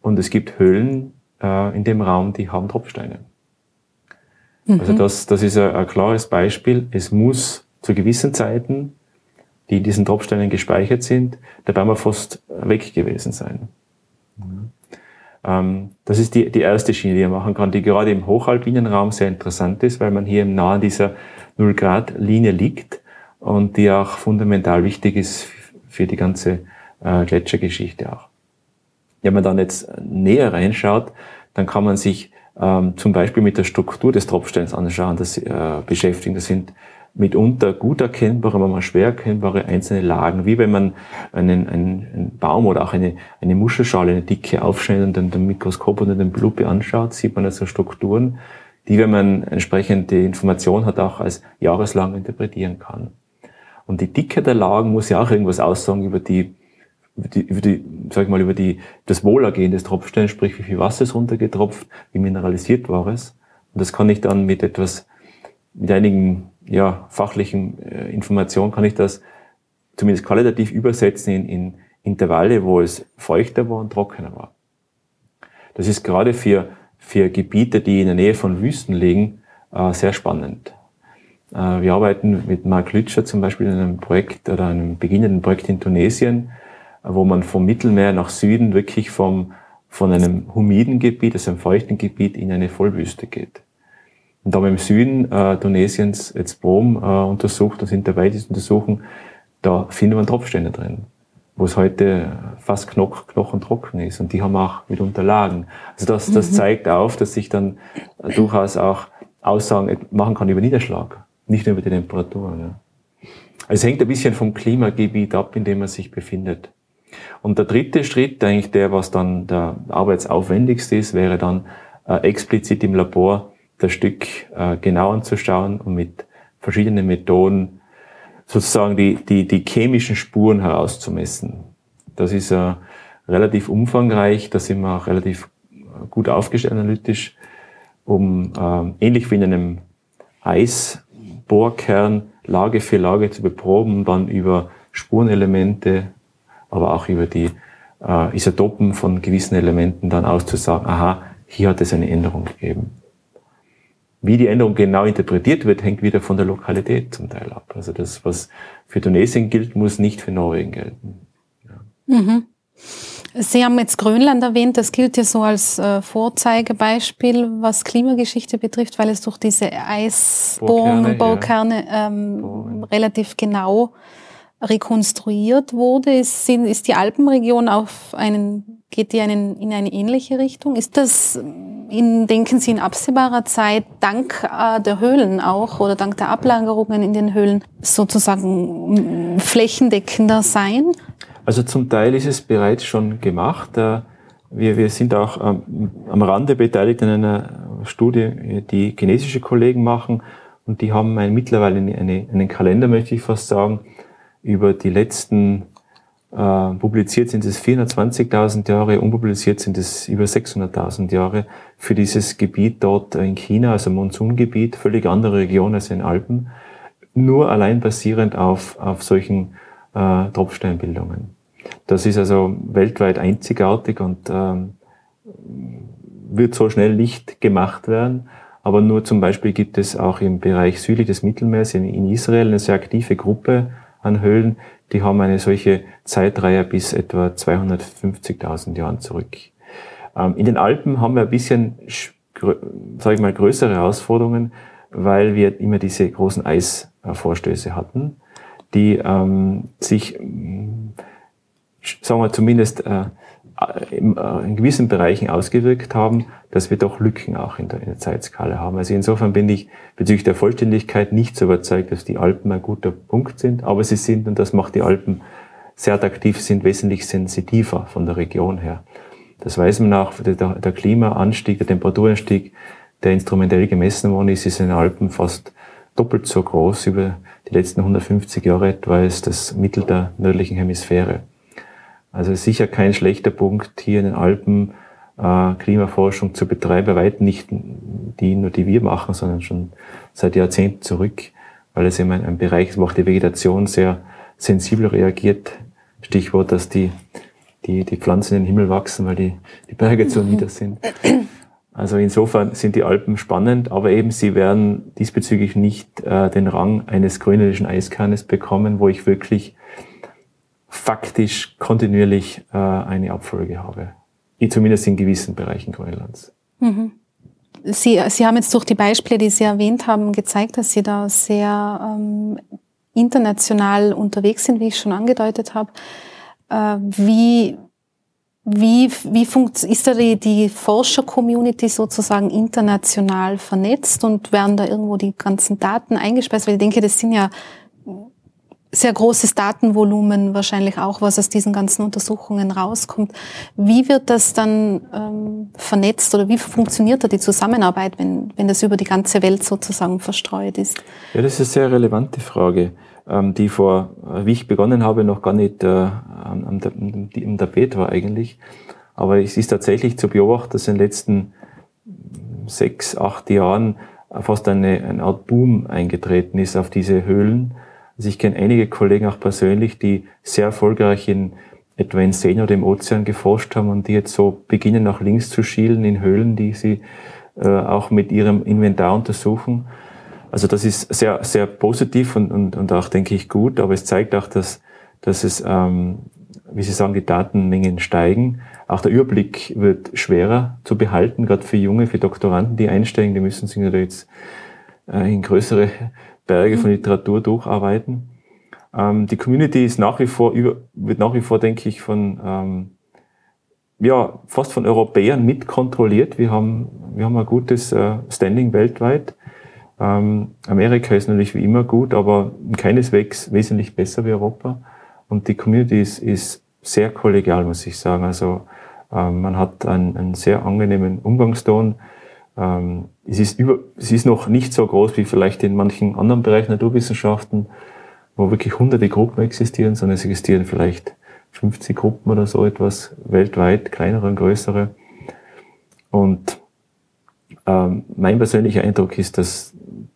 Und es gibt Höhlen äh, in dem Raum, die haben Tropfsteine. Also mhm. Also das, das ist ein, ein, klares Beispiel. Es muss zu gewissen Zeiten, die in diesen Tropfsteinen gespeichert sind, der Permafrost weg gewesen sein. Mhm. Ähm, das ist die, die erste Schiene, die man machen kann, die gerade im hochalpinen Raum sehr interessant ist, weil man hier im nahen dieser Null-Grad-Linie liegt und die auch fundamental wichtig ist für die ganze äh, Gletschergeschichte auch. Wenn man dann jetzt näher reinschaut, dann kann man sich ähm, zum Beispiel mit der Struktur des Tropfsteins anschauen, das äh, beschäftigen. Das sind mitunter gut erkennbare, manchmal schwer erkennbare einzelne Lagen, wie wenn man einen, einen, einen Baum oder auch eine, eine Muschelschale, eine dicke aufschneidet und dann den Mikroskop unter den Lupe anschaut, sieht man also Strukturen, die, wenn man entsprechende Information hat, auch als jahreslang interpretieren kann. Und die Dicke der Lagen muss ja auch irgendwas aussagen über die über die, über die, sag ich mal, über die, das Wohlergehen des Tropfsteins, sprich, wie viel Wasser ist runtergetropft, wie mineralisiert war es. Und das kann ich dann mit etwas, mit einigen, ja, fachlichen äh, Informationen kann ich das zumindest qualitativ übersetzen in, in Intervalle, wo es feuchter war und trockener war. Das ist gerade für, für Gebiete, die in der Nähe von Wüsten liegen, äh, sehr spannend. Äh, wir arbeiten mit Mark Lütscher zum Beispiel in einem Projekt oder einem beginnenden Projekt in Tunesien, wo man vom Mittelmeer nach Süden wirklich vom, von einem humiden Gebiet, also einem feuchten Gebiet, in eine Vollwüste geht. Und da haben wir im Süden äh, Tunesiens jetzt Brom äh, untersucht und sind dabei, diese untersuchen, da findet man Tropfsteine drin, wo es heute fast knoch, knochentrocken ist. Und die haben auch mit Unterlagen. Also das, das mhm. zeigt auf, dass ich dann durchaus auch Aussagen machen kann über Niederschlag, nicht nur über die Temperatur. Ja. Also es hängt ein bisschen vom Klimagebiet ab, in dem man sich befindet. Und der dritte Schritt, eigentlich der, was dann der arbeitsaufwendigste ist, wäre dann äh, explizit im Labor das Stück äh, genau anzuschauen und mit verschiedenen Methoden sozusagen die, die, die chemischen Spuren herauszumessen. Das ist äh, relativ umfangreich, da sind wir auch relativ äh, gut aufgestellt analytisch, um äh, ähnlich wie in einem Eisbohrkern Lage für Lage zu beproben, dann über Spurenelemente aber auch über die äh, Isotopen von gewissen Elementen dann auszusagen, aha, hier hat es eine Änderung gegeben. Wie die Änderung genau interpretiert wird, hängt wieder von der Lokalität zum Teil ab. Also das, was für Tunesien gilt, muss nicht für Norwegen gelten. Ja. Mhm. Sie haben jetzt Grönland erwähnt, das gilt ja so als äh, Vorzeigebeispiel, was Klimageschichte betrifft, weil es durch diese Eisbohren, Bohrkerne ja. ähm, relativ genau rekonstruiert wurde, ist, ist die Alpenregion auf einen geht die in, in eine ähnliche Richtung? Ist das, in, denken Sie, in absehbarer Zeit dank äh, der Höhlen auch oder dank der Ablagerungen in den Höhlen sozusagen flächendeckender sein? Also zum Teil ist es bereits schon gemacht. Äh, wir, wir sind auch ähm, am Rande beteiligt in einer Studie, die chinesische Kollegen machen. Und die haben ein, mittlerweile eine, einen Kalender, möchte ich fast sagen, über die letzten, äh, publiziert sind es 420.000 Jahre, unpubliziert sind es über 600.000 Jahre für dieses Gebiet dort in China, also Monsungebiet, völlig andere Region als in Alpen, nur allein basierend auf, auf solchen äh, Tropfsteinbildungen. Das ist also weltweit einzigartig und ähm, wird so schnell nicht gemacht werden. Aber nur zum Beispiel gibt es auch im Bereich südlich des Mittelmeers in, in Israel eine sehr aktive Gruppe an Höhlen, die haben eine solche Zeitreihe bis etwa 250.000 Jahren zurück. Ähm, in den Alpen haben wir ein bisschen, sage ich mal, größere Herausforderungen, weil wir immer diese großen Eisvorstöße hatten, die ähm, sich, sagen wir zumindest äh, in, äh, in gewissen Bereichen ausgewirkt haben, dass wir doch Lücken auch in der, in der Zeitskala haben. Also insofern bin ich bezüglich der Vollständigkeit nicht so überzeugt, dass die Alpen ein guter Punkt sind, aber sie sind, und das macht die Alpen sehr attraktiv, sind wesentlich sensitiver von der Region her. Das weiß man auch, der, der Klimaanstieg, der Temperaturanstieg, der instrumentell gemessen worden ist, ist in den Alpen fast doppelt so groß über die letzten 150 Jahre etwa als das Mittel der nördlichen Hemisphäre. Also sicher kein schlechter Punkt, hier in den Alpen äh, Klimaforschung zu betreiben, bei weitem nicht die nur die wir machen, sondern schon seit Jahrzehnten zurück, weil es eben ein, ein Bereich ist, wo auch die Vegetation sehr sensibel reagiert. Stichwort, dass die, die, die Pflanzen in den Himmel wachsen, weil die, die Berge zu nieder sind. Also insofern sind die Alpen spannend, aber eben sie werden diesbezüglich nicht äh, den Rang eines grönländischen Eiskernes bekommen, wo ich wirklich faktisch kontinuierlich äh, eine Abfolge habe. Zumindest in gewissen Bereichen Grönlands. Mhm. Sie, Sie haben jetzt durch die Beispiele, die Sie erwähnt haben, gezeigt, dass Sie da sehr ähm, international unterwegs sind, wie ich schon angedeutet habe. Äh, wie wie, wie funkt, ist da die, die Forscher-Community sozusagen international vernetzt und werden da irgendwo die ganzen Daten eingespeist? Weil ich denke, das sind ja sehr großes Datenvolumen wahrscheinlich auch, was aus diesen ganzen Untersuchungen rauskommt. Wie wird das dann ähm, vernetzt oder wie funktioniert da die Zusammenarbeit, wenn, wenn das über die ganze Welt sozusagen verstreut ist? Ja, das ist eine sehr relevante Frage, ähm, die vor, wie ich begonnen habe, noch gar nicht äh, am, am, im Tapet war eigentlich. Aber es ist tatsächlich zu beobachten, dass in den letzten sechs, acht Jahren fast eine, eine Art Boom eingetreten ist auf diese Höhlen also ich kenne einige Kollegen auch persönlich, die sehr erfolgreich in etwa in Seen oder im Ozean geforscht haben und die jetzt so beginnen nach links zu schielen in Höhlen, die sie äh, auch mit ihrem Inventar untersuchen. Also das ist sehr, sehr positiv und, und, und auch, denke ich, gut, aber es zeigt auch, dass, dass es, ähm, wie Sie sagen, die Datenmengen steigen. Auch der Überblick wird schwerer zu behalten, gerade für Junge, für Doktoranden, die einsteigen, die müssen sich da jetzt äh, in größere Berge von mhm. Literatur durcharbeiten. Ähm, die Community ist nach wie vor über, wird nach wie vor, denke ich, von ähm, ja fast von Europäern mitkontrolliert. Wir haben wir haben ein gutes äh, Standing weltweit. Ähm, Amerika ist natürlich wie immer gut, aber keineswegs wesentlich besser wie Europa. Und die Community ist, ist sehr kollegial, muss ich sagen. Also ähm, man hat einen, einen sehr angenehmen Umgangston. Ähm, es, ist über, es ist noch nicht so groß wie vielleicht in manchen anderen Bereichen Naturwissenschaften, wo wirklich hunderte Gruppen existieren, sondern es existieren vielleicht 50 Gruppen oder so etwas weltweit, kleinere und größere. Und ähm, mein persönlicher Eindruck ist, dass,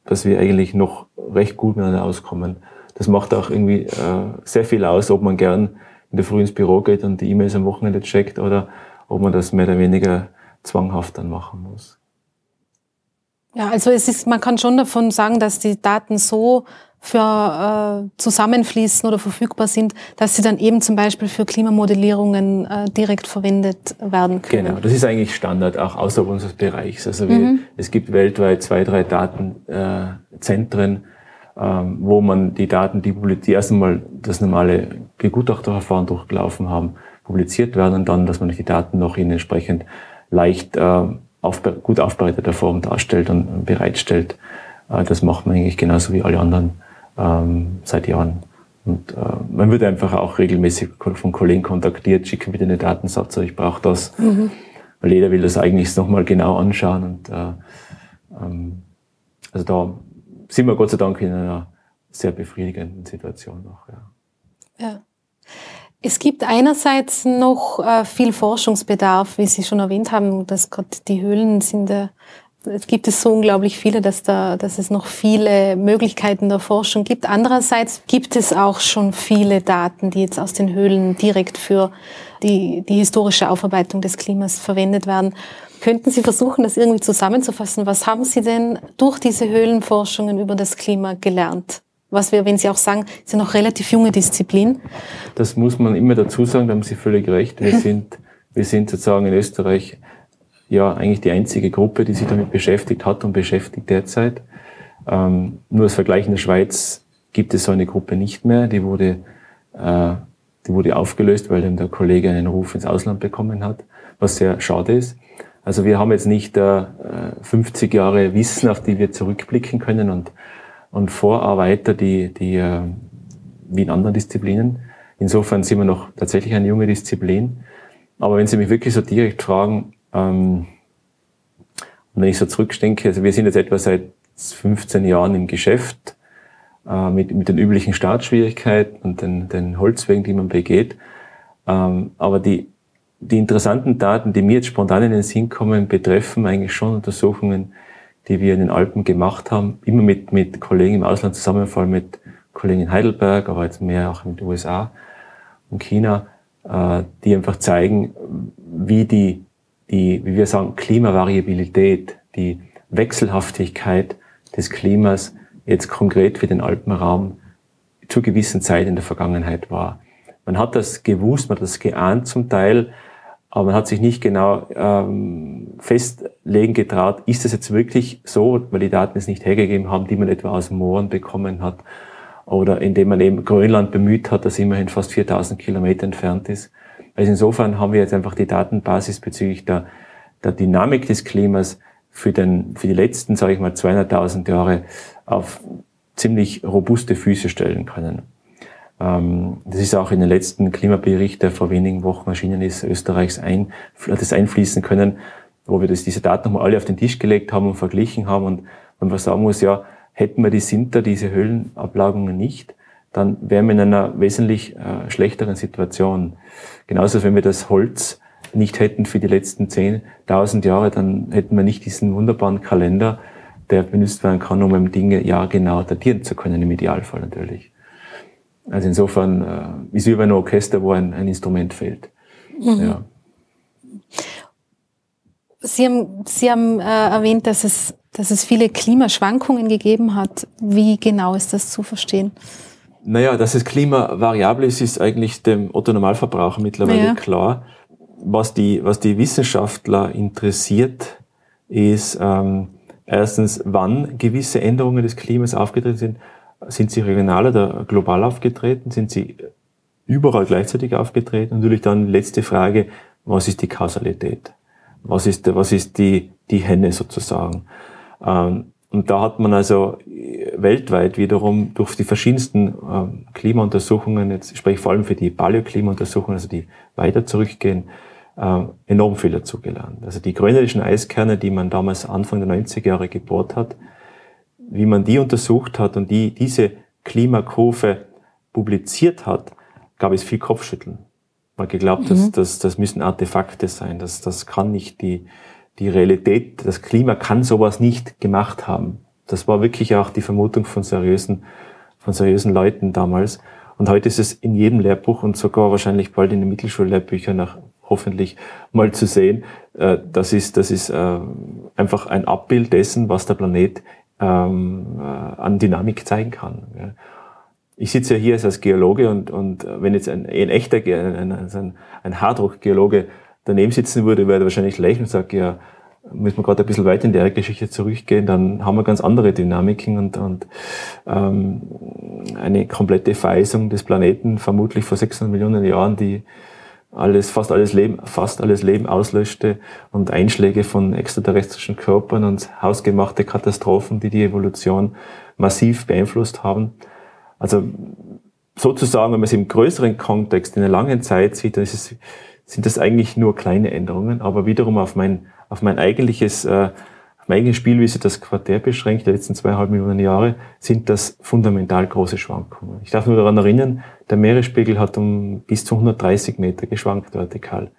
dass wir eigentlich noch recht gut miteinander auskommen. Das macht auch irgendwie äh, sehr viel aus, ob man gern in der Früh ins Büro geht und die E-Mails am Wochenende checkt oder ob man das mehr oder weniger zwanghaft dann machen muss. Ja, also es ist, man kann schon davon sagen, dass die Daten so für äh, zusammenfließen oder verfügbar sind, dass sie dann eben zum Beispiel für Klimamodellierungen äh, direkt verwendet werden können. Genau, das ist eigentlich Standard auch außerhalb unseres Bereichs. Also wir, mhm. es gibt weltweit zwei, drei Datenzentren, äh, ähm, wo man die Daten, die, die erst einmal das normale Begutachterverfahren durchgelaufen haben, publiziert werden und dann, dass man die Daten noch in entsprechend leicht äh, auf, gut aufbereiteter Form darstellt und bereitstellt. Äh, das macht man eigentlich genauso wie alle anderen ähm, seit Jahren. Und äh, man wird einfach auch regelmäßig von Kollegen kontaktiert, schicken bitte eine Datensatz, ich brauche das. Mhm. Weil jeder will das eigentlich nochmal genau anschauen. Und äh, ähm, also da sind wir Gott sei Dank in einer sehr befriedigenden Situation noch. Ja. ja. Es gibt einerseits noch äh, viel Forschungsbedarf, wie Sie schon erwähnt haben, dass gerade die Höhlen sind äh, es gibt es so unglaublich viele, dass, da, dass es noch viele Möglichkeiten der Forschung gibt. Andererseits gibt es auch schon viele Daten, die jetzt aus den Höhlen direkt für die, die historische Aufarbeitung des Klimas verwendet werden. Könnten Sie versuchen, das irgendwie zusammenzufassen? Was haben Sie denn durch diese Höhlenforschungen über das Klima gelernt? Was wir, wenn Sie auch sagen, ist ja noch relativ junge Disziplin. Das muss man immer dazu sagen, da haben Sie völlig recht. Wir sind, wir sind sozusagen in Österreich ja eigentlich die einzige Gruppe, die sich damit beschäftigt hat und beschäftigt derzeit. Ähm, nur als Vergleich in der Schweiz gibt es so eine Gruppe nicht mehr. Die wurde, äh, die wurde aufgelöst, weil dann der Kollege einen Ruf ins Ausland bekommen hat, was sehr schade ist. Also wir haben jetzt nicht äh, 50 Jahre Wissen, auf die wir zurückblicken können und, und Vorarbeiter, die, die äh, wie in anderen Disziplinen. Insofern sind wir noch tatsächlich eine junge Disziplin. Aber wenn Sie mich wirklich so direkt fragen, ähm, und wenn ich so zurückdenke, also wir sind jetzt etwa seit 15 Jahren im Geschäft äh, mit, mit den üblichen Startschwierigkeiten und den, den Holzwegen, die man begeht. Ähm, aber die, die interessanten Daten, die mir jetzt spontan in den Sinn kommen, betreffen eigentlich schon Untersuchungen, die wir in den Alpen gemacht haben, immer mit, mit Kollegen im Ausland zusammen, vor allem mit Kollegen in Heidelberg, aber jetzt mehr auch in den USA und China, äh, die einfach zeigen, wie die die, wie wir sagen, Klimavariabilität, die Wechselhaftigkeit des Klimas jetzt konkret für den Alpenraum zu gewissen Zeit in der Vergangenheit war. Man hat das gewusst, man hat das geahnt zum Teil, aber man hat sich nicht genau ähm, festlegen getraut, ist das jetzt wirklich so, weil die Daten es nicht hergegeben haben, die man etwa aus Mooren bekommen hat oder indem man eben Grönland bemüht hat, das immerhin fast 4000 Kilometer entfernt ist. Also insofern haben wir jetzt einfach die Datenbasis bezüglich der, der Dynamik des Klimas für, den, für die letzten, sage ich mal, 200.000 Jahre auf ziemlich robuste Füße stellen können. Ähm, das ist auch in den letzten Klimabericht, der vor wenigen Wochen erschienen ist, Österreichs ein, hat es einfließen können, wo wir das, diese Daten nochmal alle auf den Tisch gelegt haben und verglichen haben und man sagen muss, ja, hätten wir die Sinter, diese Höhlenablagerungen nicht, dann wären wir in einer wesentlich äh, schlechteren Situation. Genauso, wenn wir das Holz nicht hätten für die letzten 10.000 Jahre, dann hätten wir nicht diesen wunderbaren Kalender, der benutzt werden kann, um Dinge jahrgenau datieren zu können, im Idealfall natürlich. Also insofern äh, ist wie bei einem Orchester, wo ein, ein Instrument fehlt. Mhm. Ja. Sie haben, Sie haben äh, erwähnt, dass es, dass es viele Klimaschwankungen gegeben hat. Wie genau ist das zu verstehen? Naja, dass das Klima variabel ist, ist eigentlich dem Otto-Normalverbraucher mittlerweile ja. klar. Was die, was die Wissenschaftler interessiert, ist ähm, erstens, wann gewisse Änderungen des Klimas aufgetreten sind. Sind sie regional oder global aufgetreten? Sind sie überall gleichzeitig aufgetreten? Und natürlich dann letzte Frage, was ist die Kausalität? Was ist, was ist die, die Henne sozusagen? Ähm, und da hat man also äh, weltweit wiederum durch die verschiedensten äh, Klimauntersuchungen, jetzt spreche ich vor allem für die Paläoklimauntersuchungen, also die weiter zurückgehen, äh, enorm viel dazu gelernt. Also die grönländischen Eiskerne, die man damals Anfang der 90er Jahre gebohrt hat, wie man die untersucht hat und die diese Klimakurve publiziert hat, gab es viel Kopfschütteln. Man geglaubt, mhm. dass das, das müssen Artefakte sein, das, das kann nicht die, die Realität, das Klima kann sowas nicht gemacht haben. Das war wirklich auch die Vermutung von seriösen, von seriösen Leuten damals. Und heute ist es in jedem Lehrbuch und sogar wahrscheinlich bald in den Mittelschullehrbüchern nach hoffentlich mal zu sehen. Äh, das ist, das ist äh, einfach ein Abbild dessen, was der Planet ähm, äh, an Dynamik zeigen kann. Ich sitze ja hier als Geologe und, und wenn jetzt ein, ein echter, ein, ein, ein Hardrock-Geologe daneben sitzen würde, wäre er wahrscheinlich lächeln und sagt, ja, müssen wir gerade ein bisschen weiter in die Erdgeschichte zurückgehen, dann haben wir ganz andere Dynamiken und, und ähm, eine komplette Vereisung des Planeten, vermutlich vor 600 Millionen Jahren, die alles, fast alles Leben, fast alles Leben auslöschte und Einschläge von extraterrestrischen Körpern und hausgemachte Katastrophen, die die Evolution massiv beeinflusst haben. Also sozusagen, wenn man es im größeren Kontext in einer langen Zeit sieht, dann ist es, sind das eigentlich nur kleine Änderungen, aber wiederum auf mein, auf mein eigentliches, äh, auf mein eigenes Spiel, wie sich das Quartär beschränkt, die letzten zweieinhalb Millionen Jahre, sind das fundamental große Schwankungen. Ich darf nur daran erinnern, der Meeresspiegel hat um bis zu 130 Meter geschwankt vertikal.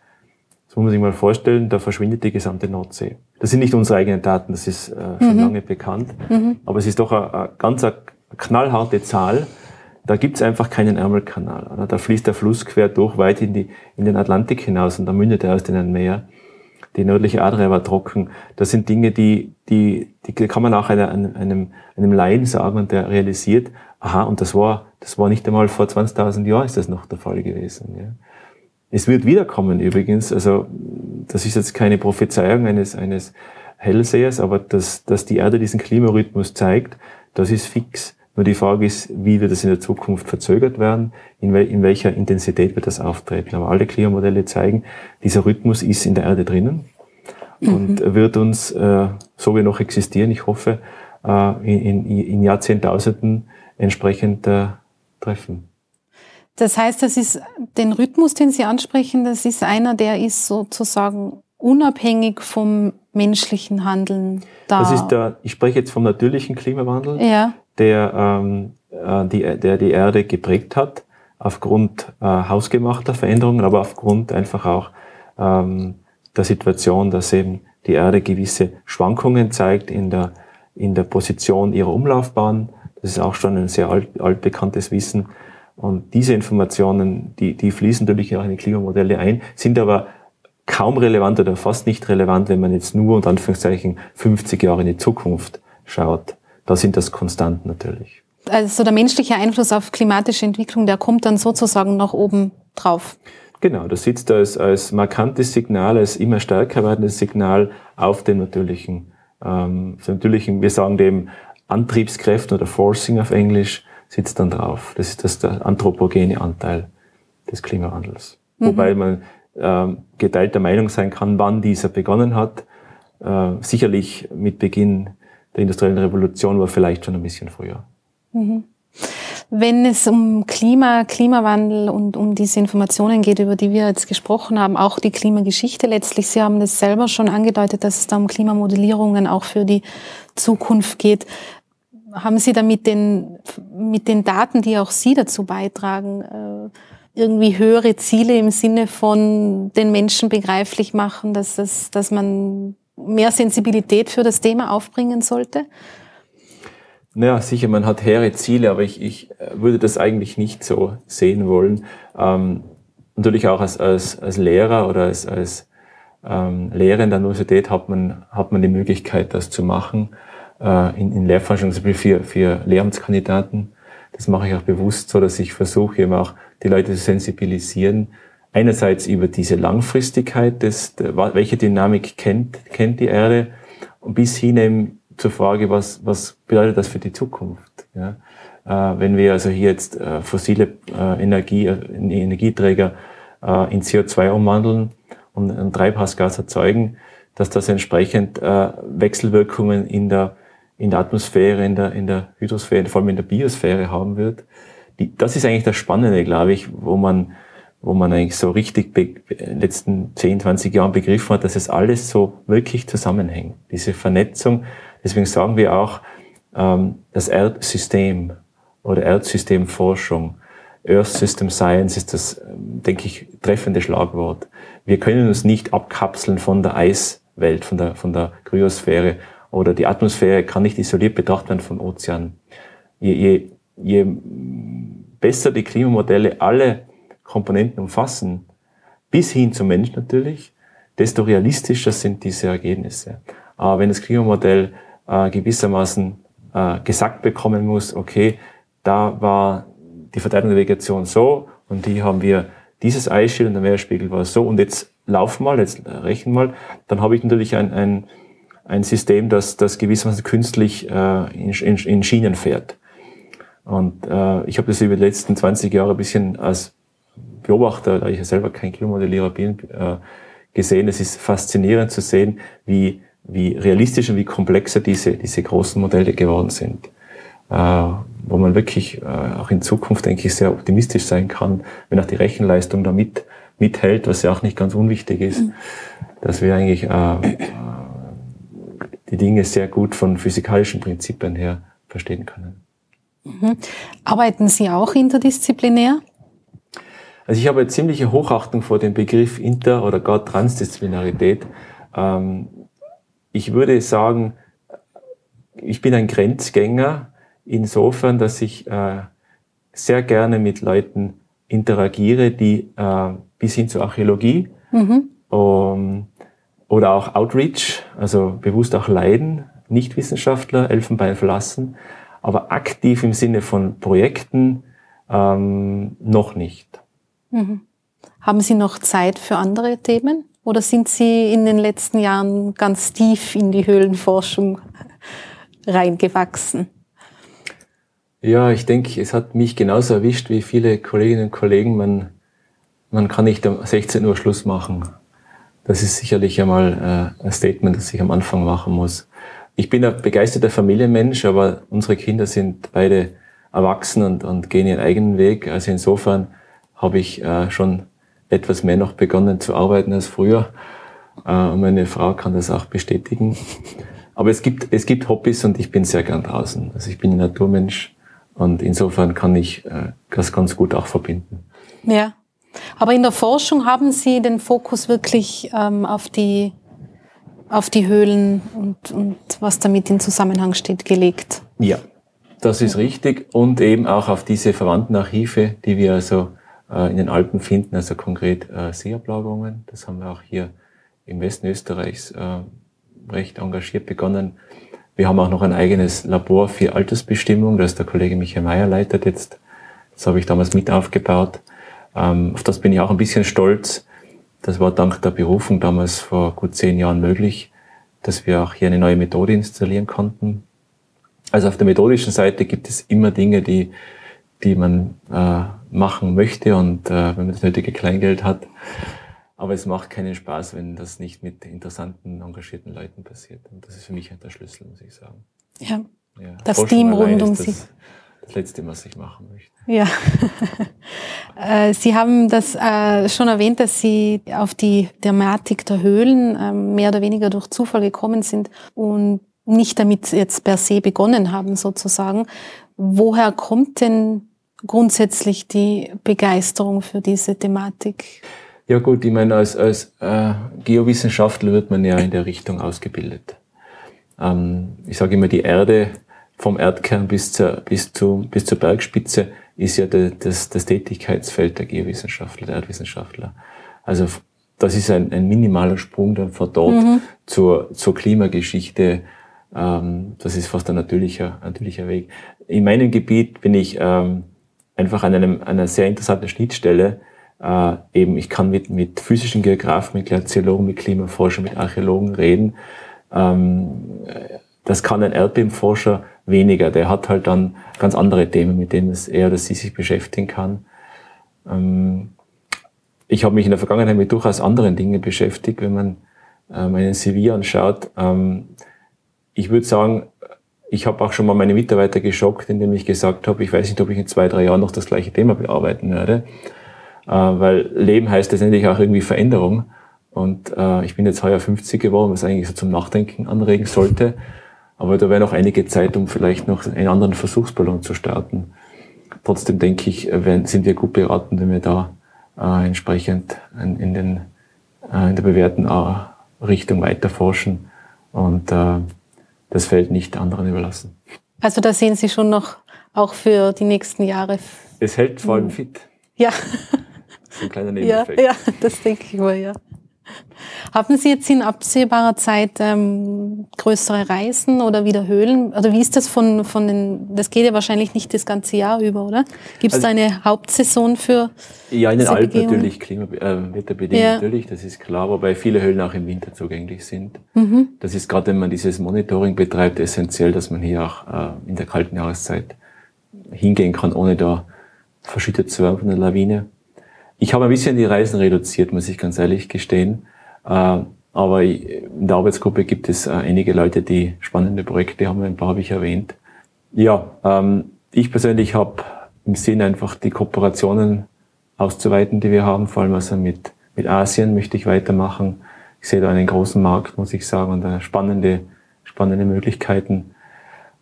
Das muss man sich mal vorstellen, da verschwindet die gesamte Nordsee. Das sind nicht unsere eigenen Daten, das ist äh, schon mhm. lange bekannt, mhm. aber es ist doch eine, eine ganz eine knallharte Zahl, da gibt's einfach keinen Ärmelkanal. Oder? Da fließt der Fluss quer durch weit in, die, in den Atlantik hinaus und da mündet er erst in ein Meer. Die nördliche Adria war trocken. Das sind Dinge, die, die, die kann man auch einer, einem, einem Laien sagen und der realisiert, aha, und das war, das war nicht einmal vor 20.000 Jahren ist das noch der Fall gewesen. Ja. Es wird wiederkommen übrigens, also das ist jetzt keine Prophezeiung eines, eines Hellsehers, aber dass, dass die Erde diesen Klimarhythmus zeigt, das ist fix. Nur die Frage ist, wie wird das in der Zukunft verzögert werden, in, wel in welcher Intensität wird das auftreten. Aber alle Klimamodelle zeigen, dieser Rhythmus ist in der Erde drinnen mhm. und wird uns, äh, so wie noch existieren, ich hoffe, äh, in, in, in Jahrzehntausenden entsprechend äh, treffen. Das heißt, das ist den Rhythmus, den Sie ansprechen, das ist einer, der ist sozusagen unabhängig vom menschlichen Handeln da. Das ist der, ich spreche jetzt vom natürlichen Klimawandel. Ja der, ähm, äh, die, der die Erde geprägt hat, aufgrund äh, hausgemachter Veränderungen, aber aufgrund einfach auch ähm, der Situation, dass eben die Erde gewisse Schwankungen zeigt in der, in der Position ihrer Umlaufbahn. Das ist auch schon ein sehr alt, altbekanntes Wissen. Und diese Informationen, die, die fließen natürlich auch in die Klimamodelle ein, sind aber kaum relevant oder fast nicht relevant, wenn man jetzt nur unter Anführungszeichen 50 Jahre in die Zukunft schaut da sind das konstant natürlich. Also der menschliche Einfluss auf klimatische Entwicklung, der kommt dann sozusagen nach oben drauf. Genau, das sitzt als, als markantes Signal, als immer stärker werdendes Signal auf den natürlichen, ähm, natürlichen, wir sagen dem Antriebskräften oder Forcing auf Englisch, sitzt dann drauf. Das ist das der anthropogene Anteil des Klimawandels. Mhm. Wobei man ähm, geteilter Meinung sein kann, wann dieser begonnen hat. Äh, sicherlich mit Beginn der industriellen Revolution war vielleicht schon ein bisschen früher. Mhm. Wenn es um Klima, Klimawandel und um diese Informationen geht, über die wir jetzt gesprochen haben, auch die Klimageschichte letztlich, Sie haben das selber schon angedeutet, dass es da um Klimamodellierungen auch für die Zukunft geht. Haben Sie da mit den, mit den Daten, die auch Sie dazu beitragen, äh, irgendwie höhere Ziele im Sinne von den Menschen begreiflich machen, dass, das, dass man mehr Sensibilität für das Thema aufbringen sollte? Naja, sicher, man hat hehre Ziele, aber ich, ich würde das eigentlich nicht so sehen wollen. Ähm, natürlich auch als, als, als Lehrer oder als, als ähm, Lehrer in der Universität hat man, hat man die Möglichkeit, das zu machen. Äh, in, in Lehrforschung, zum Beispiel für, für Lehramtskandidaten. Das mache ich auch bewusst so, dass ich versuche, eben auch die Leute zu sensibilisieren, einerseits über diese Langfristigkeit, des, welche Dynamik kennt, kennt die Erde, und bis hin eben zur Frage, was, was bedeutet das für die Zukunft? Ja? Äh, wenn wir also hier jetzt äh, fossile äh, Energie, äh, Energieträger äh, in CO2 umwandeln und ein Treibhausgas erzeugen, dass das entsprechend äh, Wechselwirkungen in der, in der Atmosphäre, in der, in der Hydrosphäre, vor allem in der Biosphäre haben wird. Die, das ist eigentlich das Spannende, glaube ich, wo man wo man eigentlich so richtig in den letzten 10, 20 Jahren begriffen hat, dass es alles so wirklich zusammenhängt. Diese Vernetzung. Deswegen sagen wir auch, ähm, das Erdsystem oder Erdsystemforschung, Earth System Science ist das, ähm, denke ich, treffende Schlagwort. Wir können uns nicht abkapseln von der Eiswelt, von der, von der Kryosphäre oder die Atmosphäre kann nicht isoliert betrachtet werden vom Ozean. Je, je, je besser die Klimamodelle alle Komponenten umfassen, bis hin zum Mensch natürlich, desto realistischer sind diese Ergebnisse. Aber wenn das Klimamodell äh, gewissermaßen äh, gesagt bekommen muss, okay, da war die Verteilung der Vegetation so und hier haben wir dieses Eisschild und der Meeresspiegel war so und jetzt lauf mal, jetzt rechnen mal, dann habe ich natürlich ein, ein, ein System, das, das gewissermaßen künstlich äh, in, in, in Schienen fährt. Und äh, ich habe das über die letzten 20 Jahre ein bisschen als Beobachter, da ich ja selber kein Klimamodellierer bin, äh, gesehen. Es ist faszinierend zu sehen, wie, wie realistisch und wie komplexer diese, diese großen Modelle geworden sind. Äh, wo man wirklich äh, auch in Zukunft, denke ich, sehr optimistisch sein kann, wenn auch die Rechenleistung da mit, mithält, was ja auch nicht ganz unwichtig ist, mhm. dass wir eigentlich äh, äh, die Dinge sehr gut von physikalischen Prinzipien her verstehen können. Mhm. Arbeiten Sie auch interdisziplinär? Also ich habe eine ziemliche Hochachtung vor dem Begriff Inter- oder gar Transdisziplinarität. Ähm, ich würde sagen, ich bin ein Grenzgänger insofern, dass ich äh, sehr gerne mit Leuten interagiere, die äh, bis hin zur Archäologie mhm. um, oder auch Outreach, also bewusst auch leiden, Nichtwissenschaftler, Elfenbein verlassen, aber aktiv im Sinne von Projekten ähm, noch nicht. Mhm. Haben Sie noch Zeit für andere Themen? Oder sind Sie in den letzten Jahren ganz tief in die Höhlenforschung reingewachsen? Ja, ich denke, es hat mich genauso erwischt wie viele Kolleginnen und Kollegen. Man, man kann nicht um 16 Uhr Schluss machen. Das ist sicherlich einmal äh, ein Statement, das ich am Anfang machen muss. Ich bin ein begeisterter Familienmensch, aber unsere Kinder sind beide erwachsen und, und gehen ihren eigenen Weg. Also insofern habe ich äh, schon etwas mehr noch begonnen zu arbeiten als früher. Äh, meine Frau kann das auch bestätigen. Aber es gibt, es gibt Hobbys und ich bin sehr gern draußen. Also ich bin ein Naturmensch und insofern kann ich äh, das ganz gut auch verbinden. Ja. Aber in der Forschung haben Sie den Fokus wirklich ähm, auf die auf die Höhlen und, und was damit in Zusammenhang steht gelegt. Ja, das ist richtig und eben auch auf diese verwandten Archive, die wir also in den Alpen finden, also konkret äh, Seeablagerungen. Das haben wir auch hier im Westen Österreichs äh, recht engagiert begonnen. Wir haben auch noch ein eigenes Labor für Altersbestimmung, das der Kollege Michael Mayer leitet jetzt. Das habe ich damals mit aufgebaut. Ähm, auf das bin ich auch ein bisschen stolz. Das war dank der Berufung damals vor gut zehn Jahren möglich, dass wir auch hier eine neue Methode installieren konnten. Also auf der methodischen Seite gibt es immer Dinge, die, die man äh, machen möchte und äh, wenn man das nötige Kleingeld hat. Aber es macht keinen Spaß, wenn das nicht mit interessanten, engagierten Leuten passiert. Und das ist für mich halt der Schlüssel, muss ich sagen. Ja, ja das Team rund um Sie. Das Letzte, was ich machen möchte. Ja. Äh, Sie haben das äh, schon erwähnt, dass Sie auf die Thematik der Höhlen ähm, mehr oder weniger durch Zufall gekommen sind und nicht damit jetzt per se begonnen haben, sozusagen. Woher kommt denn grundsätzlich die Begeisterung für diese Thematik? Ja gut, ich meine, als, als äh, Geowissenschaftler wird man ja in der Richtung ausgebildet. Ähm, ich sage immer, die Erde vom Erdkern bis zur, bis zu, bis zur Bergspitze ist ja de, das, das Tätigkeitsfeld der Geowissenschaftler, der Erdwissenschaftler. Also das ist ein, ein minimaler Sprung dann von dort mhm. zur, zur Klimageschichte. Ähm, das ist fast ein natürlicher, natürlicher Weg. In meinem Gebiet bin ich ähm, einfach an einem, einer sehr interessanten Schnittstelle. Äh, eben, ich kann mit, mit physischen Geografen, mit Glaziologen, mit Klimaforschern, mit Archäologen reden. Ähm, das kann ein Erdbebenforscher weniger. Der hat halt dann ganz andere Themen, mit denen es er oder sie sich beschäftigen kann. Ähm, ich habe mich in der Vergangenheit mit durchaus anderen Dingen beschäftigt, wenn man äh, meinen CV anschaut. Ähm, ich würde sagen, ich habe auch schon mal meine Mitarbeiter geschockt, indem ich gesagt habe, ich weiß nicht, ob ich in zwei, drei Jahren noch das gleiche Thema bearbeiten werde. Äh, weil Leben heißt letztendlich auch irgendwie Veränderung. Und äh, ich bin jetzt heuer 50 geworden, was eigentlich so zum Nachdenken anregen sollte. Aber da wäre noch einige Zeit, um vielleicht noch einen anderen Versuchsballon zu starten. Trotzdem denke ich, sind wir gut beraten, wenn wir da äh, entsprechend in, in, den, äh, in der bewährten äh, Richtung weiter forschen. Und äh, das Feld nicht anderen überlassen. Also da sehen Sie schon noch auch für die nächsten Jahre. Es hält vor allem hm. fit. Ja. Das ist ein kleiner Nebeneffekt. Ja, ja das denke ich mal, ja. Haben Sie jetzt in absehbarer Zeit ähm, größere Reisen oder wieder Höhlen? Oder wie ist das von, von den, das geht ja wahrscheinlich nicht das ganze Jahr über, oder? Gibt es also, da eine Hauptsaison für Ja, in den Alpen Begehung? natürlich, Klima, äh, wetterbedingt ja. natürlich, das ist klar, wobei viele Höhlen auch im Winter zugänglich sind. Mhm. Das ist gerade, wenn man dieses Monitoring betreibt, essentiell, dass man hier auch äh, in der kalten Jahreszeit hingehen kann, ohne da verschüttet zu werden von der Lawine. Ich habe ein bisschen die Reisen reduziert, muss ich ganz ehrlich gestehen. Äh, aber in der Arbeitsgruppe gibt es äh, einige Leute, die spannende Projekte haben. Ein paar habe ich erwähnt. Ja, ähm, ich persönlich habe im Sinn einfach die Kooperationen auszuweiten, die wir haben. Vor allem also mit, mit Asien möchte ich weitermachen. Ich sehe da einen großen Markt, muss ich sagen, und spannende, spannende Möglichkeiten.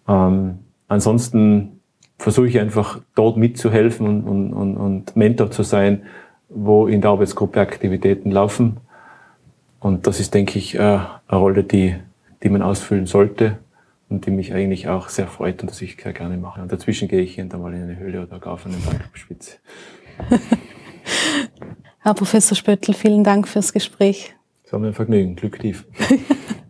Ähm, ansonsten versuche ich einfach dort mitzuhelfen und, und, und, und Mentor zu sein, wo in der Arbeitsgruppe Aktivitäten laufen. Und das ist, denke ich, äh, eine Rolle, die, die man ausfüllen sollte und die mich eigentlich auch sehr freut und das ich sehr gerne mache. Und dazwischen gehe ich hier und da mal in eine Höhle oder gar auf eine Bankspitze. Herr Professor Spöttl, vielen Dank fürs Gespräch. Es war mir ein Vergnügen. Glück tief.